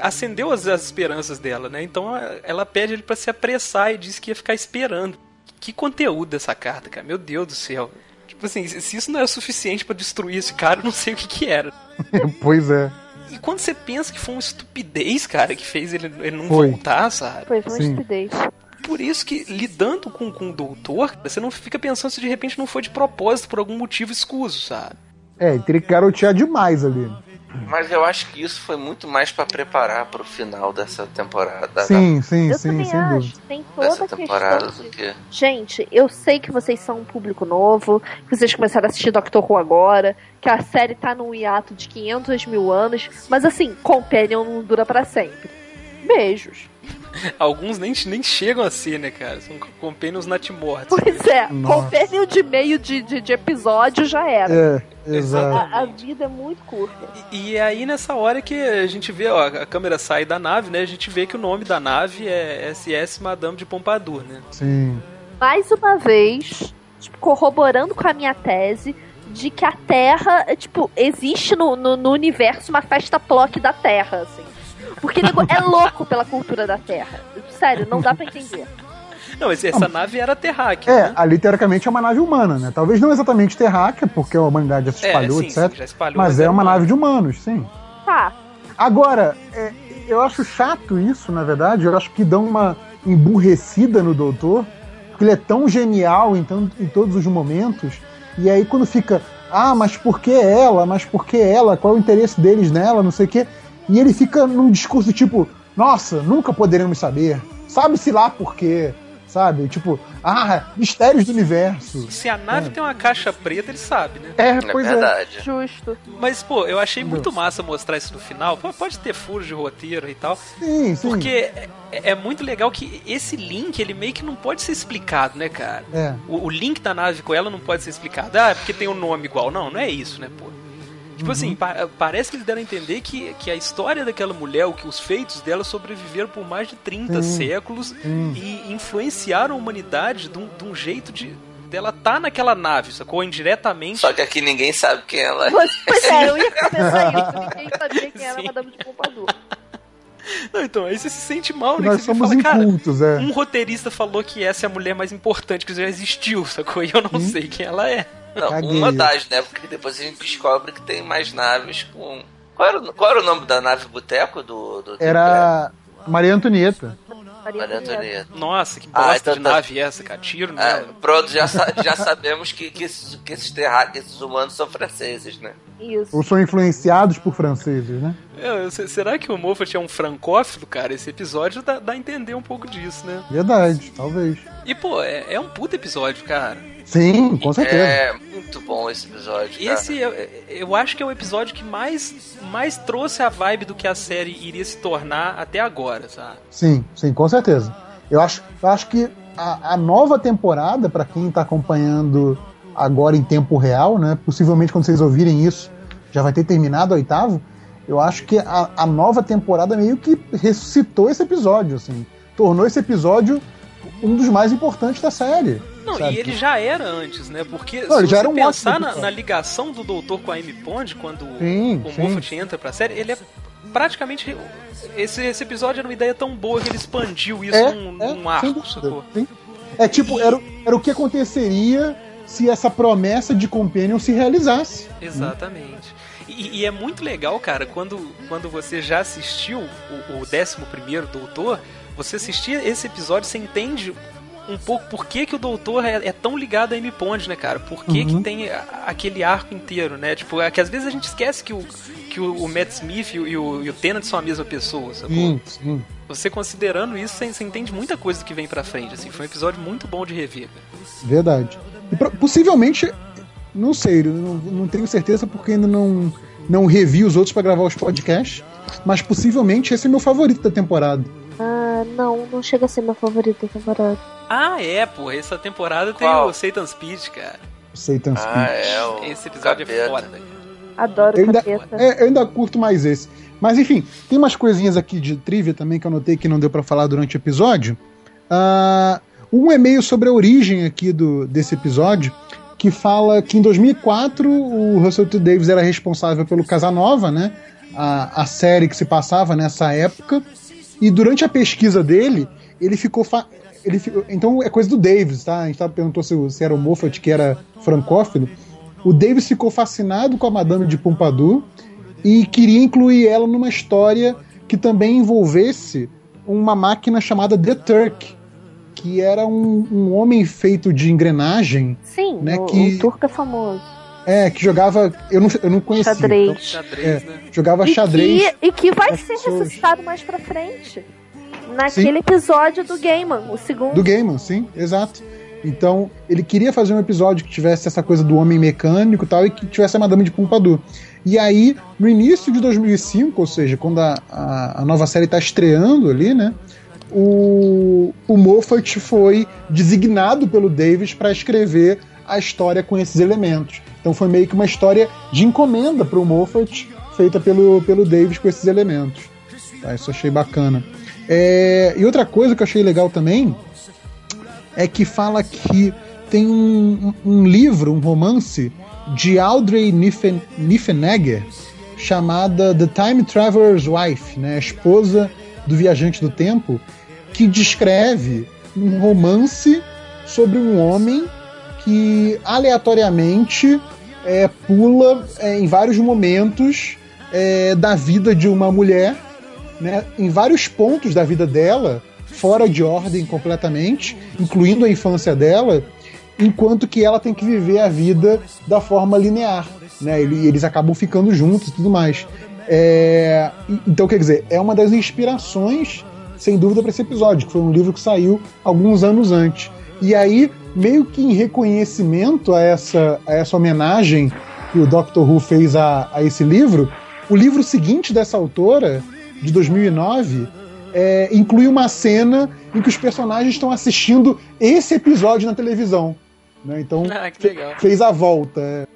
acendeu as, as esperanças dela, né? Então ela pede ele pra se apressar e diz que ia ficar esperando. Que conteúdo dessa carta, cara? Meu Deus do céu. Tipo assim, se isso não era suficiente pra destruir esse cara, eu não sei o que que era. pois é. E quando você pensa que foi uma estupidez, cara, que fez ele, ele não Foi. voltar, sabe? Foi uma Sim. estupidez. Por isso que, lidando com, com o doutor, você não fica pensando se de repente não foi de propósito, por algum motivo escuso, sabe? É, ele teria que garotear demais ali. Mas eu acho que isso foi muito mais pra preparar pro final dessa temporada. da- Sim, sim, Eu sim, também sem acho. dúvida. Tem toda dessa temporada questão do de... que. Gente, eu sei que vocês são um público novo, que vocês começaram a assistir Doctor Who agora, que a série tá num hiato de 500 mil anos, mas assim, Companion não dura pra sempre. Beijos. Alguns nem, nem chegam a ser, né, cara? São companions natimortos. Pois é. Companion de meio de, de, de episódio já era. É, exato. A, a vida é muito curta. E, e aí nessa hora que a gente vê, ó, a câmera sai da nave, né? A gente vê que o nome da nave é SS Madame de Pompadour, né? Sim. mais uma vez, tipo, corroborando com a minha tese de que a Terra, é, tipo, existe no, no, no universo uma festa plock da Terra, assim. Porque nego é louco pela cultura da Terra. Sério, não dá pra entender. Não, mas essa nave era terráquea, É, né? ali teoricamente é uma nave humana, né? Talvez não exatamente terráquea, porque a humanidade já se espalhou, sim, etc. sim, já espalhou, mas é era uma humana. nave de humanos, sim. Tá, Agora, é, eu acho chato isso, na verdade. Eu acho que dão uma emburrecida no doutor, porque ele é tão genial em, em todos os momentos. E aí quando fica, ah, mas por que ela? Mas por que ela? Qual é o interesse deles nela? Não sei o quê. E ele fica num discurso tipo, nossa, nunca poderemos saber. Sabe-se lá por quê. Sabe? Tipo, ah, mistérios do universo. Se a nave tem uma caixa preta, ele sabe, né? É, É pois é. verdade. justo. Mas, pô, eu achei muito massa mostrar isso no final. Pô, Pode ter furos de roteiro e tal. Sim, sim. Porque é, é muito legal que esse link, ele meio que não pode ser explicado, né, cara? É. O, o link da nave com ela não pode ser explicado. Ah, é porque tem um nome igual. Não, não é isso, né, pô? Tipo assim, pa- parece que eles deram a entender que, que a história daquela mulher, o que os feitos dela sobreviveram por mais de 30 Sim. séculos Sim. e influenciaram a humanidade de um, de um jeito de dela tá naquela nave, sacou? Indiretamente. Só que aqui ninguém sabe quem ela é. Pois, é, eu ia começar isso. Ninguém sabia quem era Sim. Madame de Pompadour. Não, então, aí você se sente mal, né? Nós que você somos fala, cara, incultos, é. um roteirista falou que essa é a mulher mais importante que já existiu, sacou? E eu não sei quem ela é. Não, Caguei. uma das, né? Porque depois a gente descobre que tem mais naves com. Qual era, o- qual era o nome da nave boteco do. do Era Maria Antonieta. Maria Antonieta. Nossa, que Ah, bosta então de tá. nave é essa, cara? Tiro Ah, nela. pronto, já, já sabemos que, que, esses, que esses terráqueos, esses humanos são franceses, né? Isso. Ou são influenciados por franceses, né? É, se- será que o Moffat é um francófilo, cara? Esse episódio dá, dá a entender um pouco disso, né? Verdade, talvez. E, pô, é, é um puta episódio, cara. Sim, com certeza. É muito bom esse episódio. cara. Esse, é- eu acho que é o episódio que mais, mais trouxe a vibe do que a série iria se tornar até agora, sabe? Sim, sim, com certeza. Eu acho, eu acho que a, a nova temporada, pra quem tá acompanhando agora em tempo real, né? Possivelmente quando vocês ouvirem isso, já vai ter terminado o oitavo. Eu acho que a, a nova temporada meio que ressuscitou esse episódio, assim. Tornou esse episódio um dos mais importantes da série. Não, sabe? e ele já era antes, né? Porque Não, se já você era um pensar na, na ligação do Doutor com a Amy Pond, quando Sim, o. Moffat entra pra série, ele é praticamente... Esse, esse episódio era uma ideia tão boa que ele expandiu isso É, num, é, num arco, sacou? sim. É tipo, era, o- era o que aconteceria se essa promessa de Companion se realizasse. Exatamente. E, e é muito legal, cara, quando, quando você já assistiu o, o 11 Doutor, você assistir esse episódio, você entende um pouco por que, que o Doutor é, é tão ligado a Amy Pond, né, cara? Por que, Uhum. que tem a- aquele arco inteiro, né? Tipo, é que às vezes a gente esquece que o, que o, o Matt Smith e o, e o, e o Tennant são a mesma pessoa, sacou? Sim, sim. Você considerando isso, você, você entende muita coisa do que vem pra frente, assim. Foi um episódio muito bom de rever, cara. Verdade. E pro- possivelmente, não sei, não, não tenho certeza porque ainda não, não revi os outros pra gravar os podcasts, mas possivelmente esse é meu favorito da temporada. Ah, não, não chega a ser meu favorito da temporada. Ah, é, pô. Essa temporada Qual? tem o Satan Speed, cara. Satan Ah, Speed. é. O Esse episódio é capeta. foda, cara. Adoro Eu ainda, é, eu ainda curto mais esse. Mas enfim, tem umas coisinhas aqui de trivia também que eu notei que não deu pra falar durante o episódio. Ah, um e-mail sobre a origem aqui do, desse episódio, que fala que em 2004 o Russell T. Davis era responsável pelo Casanova, né? A, a série que se passava nessa época. E durante a pesquisa dele, ele ficou. Ele, então é coisa do Davis, tá? A gente tava perguntou se, o- se era o Moffat que era francófilo. O Davis ficou fascinado com a Madame de Pompadour e queria incluir ela numa história que também envolvesse uma máquina chamada The Turk, que era um, um homem feito de engrenagem, Sim, né, o, que- o turco é famoso. é, que jogava. Eu não, eu não conhecia. Xadrez. então, Xadrez, É. né? jogava E xadrez. que, e que vai ser pessoas. ressuscitado mais pra frente. Naquele episódio do Gaiman, o segundo. Do Gaiman, sim, exato. Então, ele queria fazer um episódio que tivesse essa coisa do homem mecânico e tal, e que tivesse a Madame de Pompadour. E aí, no início de 2005, ou seja, quando a, a, a nova série está estreando ali, né? O, o Moffat foi designado pelo Davis para escrever a história com esses elementos. Então foi meio que uma história de encomenda para o Moffat, feita pelo, pelo Davis com esses elementos. Tá, isso achei bacana. É, e outra coisa que eu achei legal também é que fala que tem um, um livro, um romance de Audrey Niffen, Niffenegger chamada The Time Traveler's Wife, né, a esposa do viajante do tempo, que descreve um romance sobre um homem que aleatoriamente é, pula é, em vários momentos é, da vida de uma mulher, né, em vários pontos da vida dela, fora de ordem completamente, incluindo a infância dela, enquanto que ela tem que viver a vida da forma linear. Né? Ele- Eles acabam ficando juntos e tudo mais. É, e- então, quer dizer, é uma das inspirações, sem dúvida, para esse episódio, que foi um livro que saiu alguns anos antes. E aí, meio que em reconhecimento a essa, a essa homenagem que o Doctor Who fez a, a esse livro, o livro seguinte dessa autora, de 2009, é, inclui uma cena em que os personagens estão assistindo esse episódio na televisão. né? Então, Ah, fez a volta. é.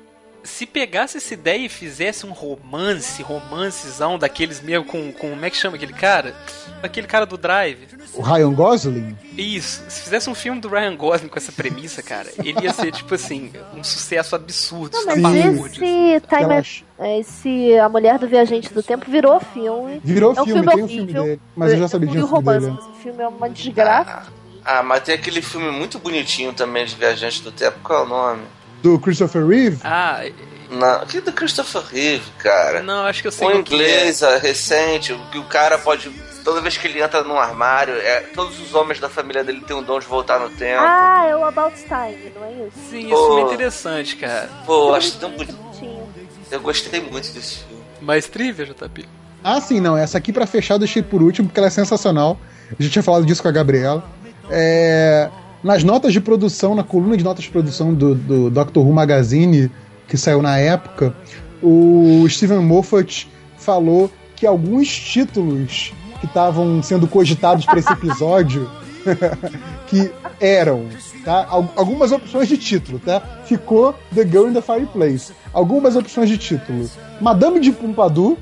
Se pegasse essa ideia e fizesse um romance, romancezão daqueles mesmo com, com. Como é que chama aquele cara? Aquele cara do Drive. O Ryan Gosling, Isso. Se fizesse um filme do Ryan Gosling com essa premissa, cara, ele ia ser, tipo assim, um sucesso absurdo. Não, mas esse Time Aquelas- esse A Mulher do Viajante do Tempo virou filme. virou É um filme, filme tem um filme horrível. dele. Mas eu já sabia e de o um filme romance dele. desse filme é uma desgraça. Ah, mas tem aquele filme muito bonitinho também de Viajante do Tempo. Qual é o nome? Do Christopher Reeve? Ah, Não, aquele do Christopher Reeve, cara. Não, acho que eu sei que é. inglês é recente, o que o cara pode. Toda vez que ele entra num armário, é, todos os homens da família dele têm o dom de voltar no tempo. Ah, é o About Time, não é isso? Sim, Pô. isso é muito interessante, cara. Pô, acho tão bonito. Bonitinho. Eu gostei muito desse filme. Mais trivia, JP? Ah, sim, não. Essa aqui pra fechar eu deixei por último porque ela é sensacional. A gente tinha falado disso com a Gabriela. É, nas notas de produção, na coluna de notas de produção do, do Doctor Who Magazine, que saiu na época, o Steven Moffat falou que alguns títulos que estavam sendo cogitados para esse episódio que eram tá? Al- algumas opções de título, tá? Ficou The Girl in the Fireplace. Algumas opções de título. Madame de Pompadour,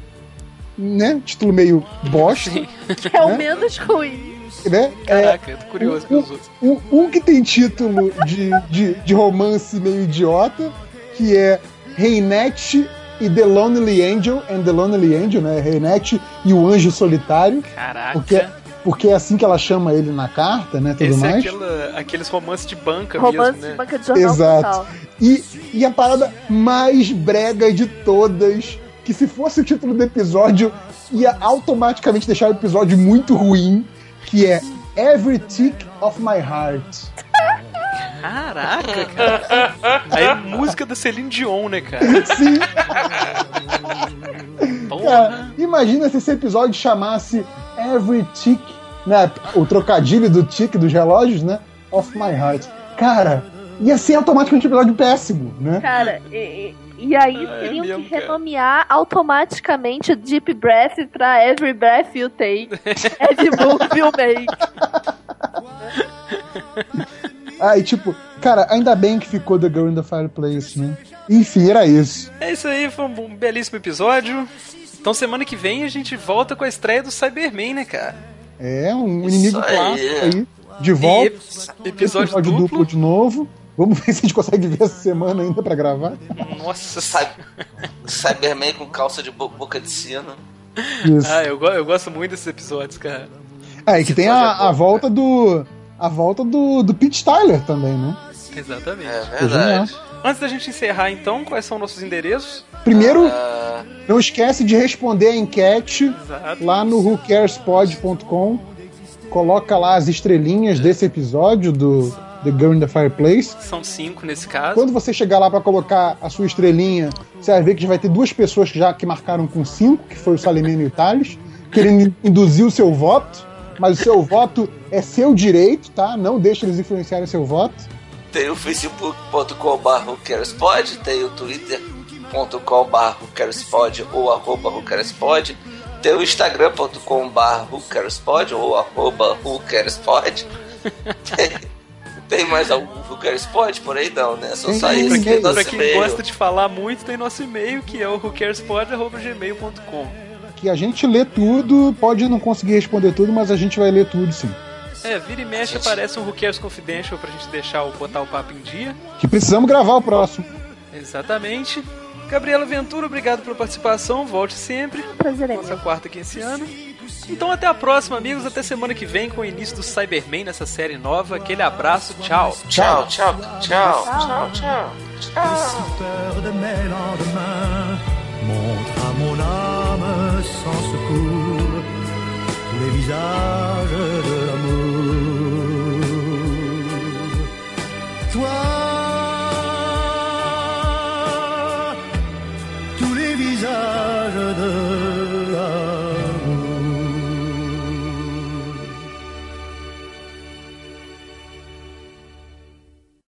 né? Título meio bosta, Que é o Né? menos ruim. Né? Caraca, eu tô curioso um, outros. um, um que tem título de, de, de romance meio idiota, que é Reinette e The Lonely Angel, and The Lonely Angel, né? Reinette e o Anjo Solitário, Caraca. porque, porque é assim que ela chama ele na carta, né? Tudo Esse é mais. aquela, aqueles romances de banca Romance mesmo, de né? banca de jornal Exato. E, e a parada mais brega de todas, que se fosse o título do episódio, ia automaticamente deixar o episódio muito ruim, que é Every Tick of My Heart. Caraca, cara. Aí é música da Celine Dion, né, cara? Sim, cara, imagina se esse episódio chamasse Every Tick, né, o trocadilho do tick dos relógios, né, of My Heart. Cara, ia ser automaticamente um episódio péssimo, né? Cara, e, e- e aí É teriam mesmo, que cara. renomear automaticamente Deep Breath pra Every Breath You Take. Every Move You Make. Ah, e tipo, cara, ainda bem que ficou The Girl in the Fireplace, né? Enfim, era isso. É isso aí, foi um belíssimo episódio. Então semana que vem a gente volta com a estreia do Cyberman, né, cara? É, um Isso inimigo aí. clássico aí. De E volta. ep- episódio, duplo. de novo. Vamos ver se a gente consegue ver essa semana ainda pra gravar. Nossa, Cy- Cyberman com calça de bo- boca de sino. Isso. Ah, eu, go- eu gosto muito desses episódios, cara. Ah, e que tem a, é bom, a volta do. A volta do, do Pete Tyler também, né? Exatamente. É verdade. Antes da gente encerrar, então, quais são nossos endereços? Primeiro, Ah, não esquece de responder a enquete Exato. lá no whocarespod.com. Coloca lá as estrelinhas desse episódio do The Girl in the Fireplace. São cinco nesse caso. Quando você chegar lá pra colocar a sua estrelinha, você vai ver que vai ter duas pessoas que já que marcaram com cinco, que foi o Salimeno e o Thales, querendo induzir o seu voto, mas o seu voto é seu direito, tá? Não deixe eles influenciarem seu voto. tem o facebook.com.br whocarespod, tem o twitter.com.br whocarespod ou arroba whocarespod, tem o instagram.com.br whocarespod ou arroba whocarespod. tem, mais algum whocarespod por aí? Não, né? Só Tem só esse Pra quem, nosso pra quem e-mail. gosta de falar muito, tem nosso e-mail, que é o whocarespod.gmail.com. Que a gente lê tudo, pode não conseguir responder tudo, mas a gente vai ler tudo sim. É, vira e mexe Gente. aparece um Who Cares Confidential pra gente deixar o, botar o papo em dia. Que precisamos gravar o próximo. Exatamente. Gabriela Ventura, obrigado pela participação. Volte sempre. Prazer é Nossa quarta aqui esse ano. Então até a próxima, amigos. Até semana que vem com o início do Cyberman nessa série nova. Aquele abraço, tchau. Tchau, tchau, tchau, tchau, tchau. Toi, tous les visages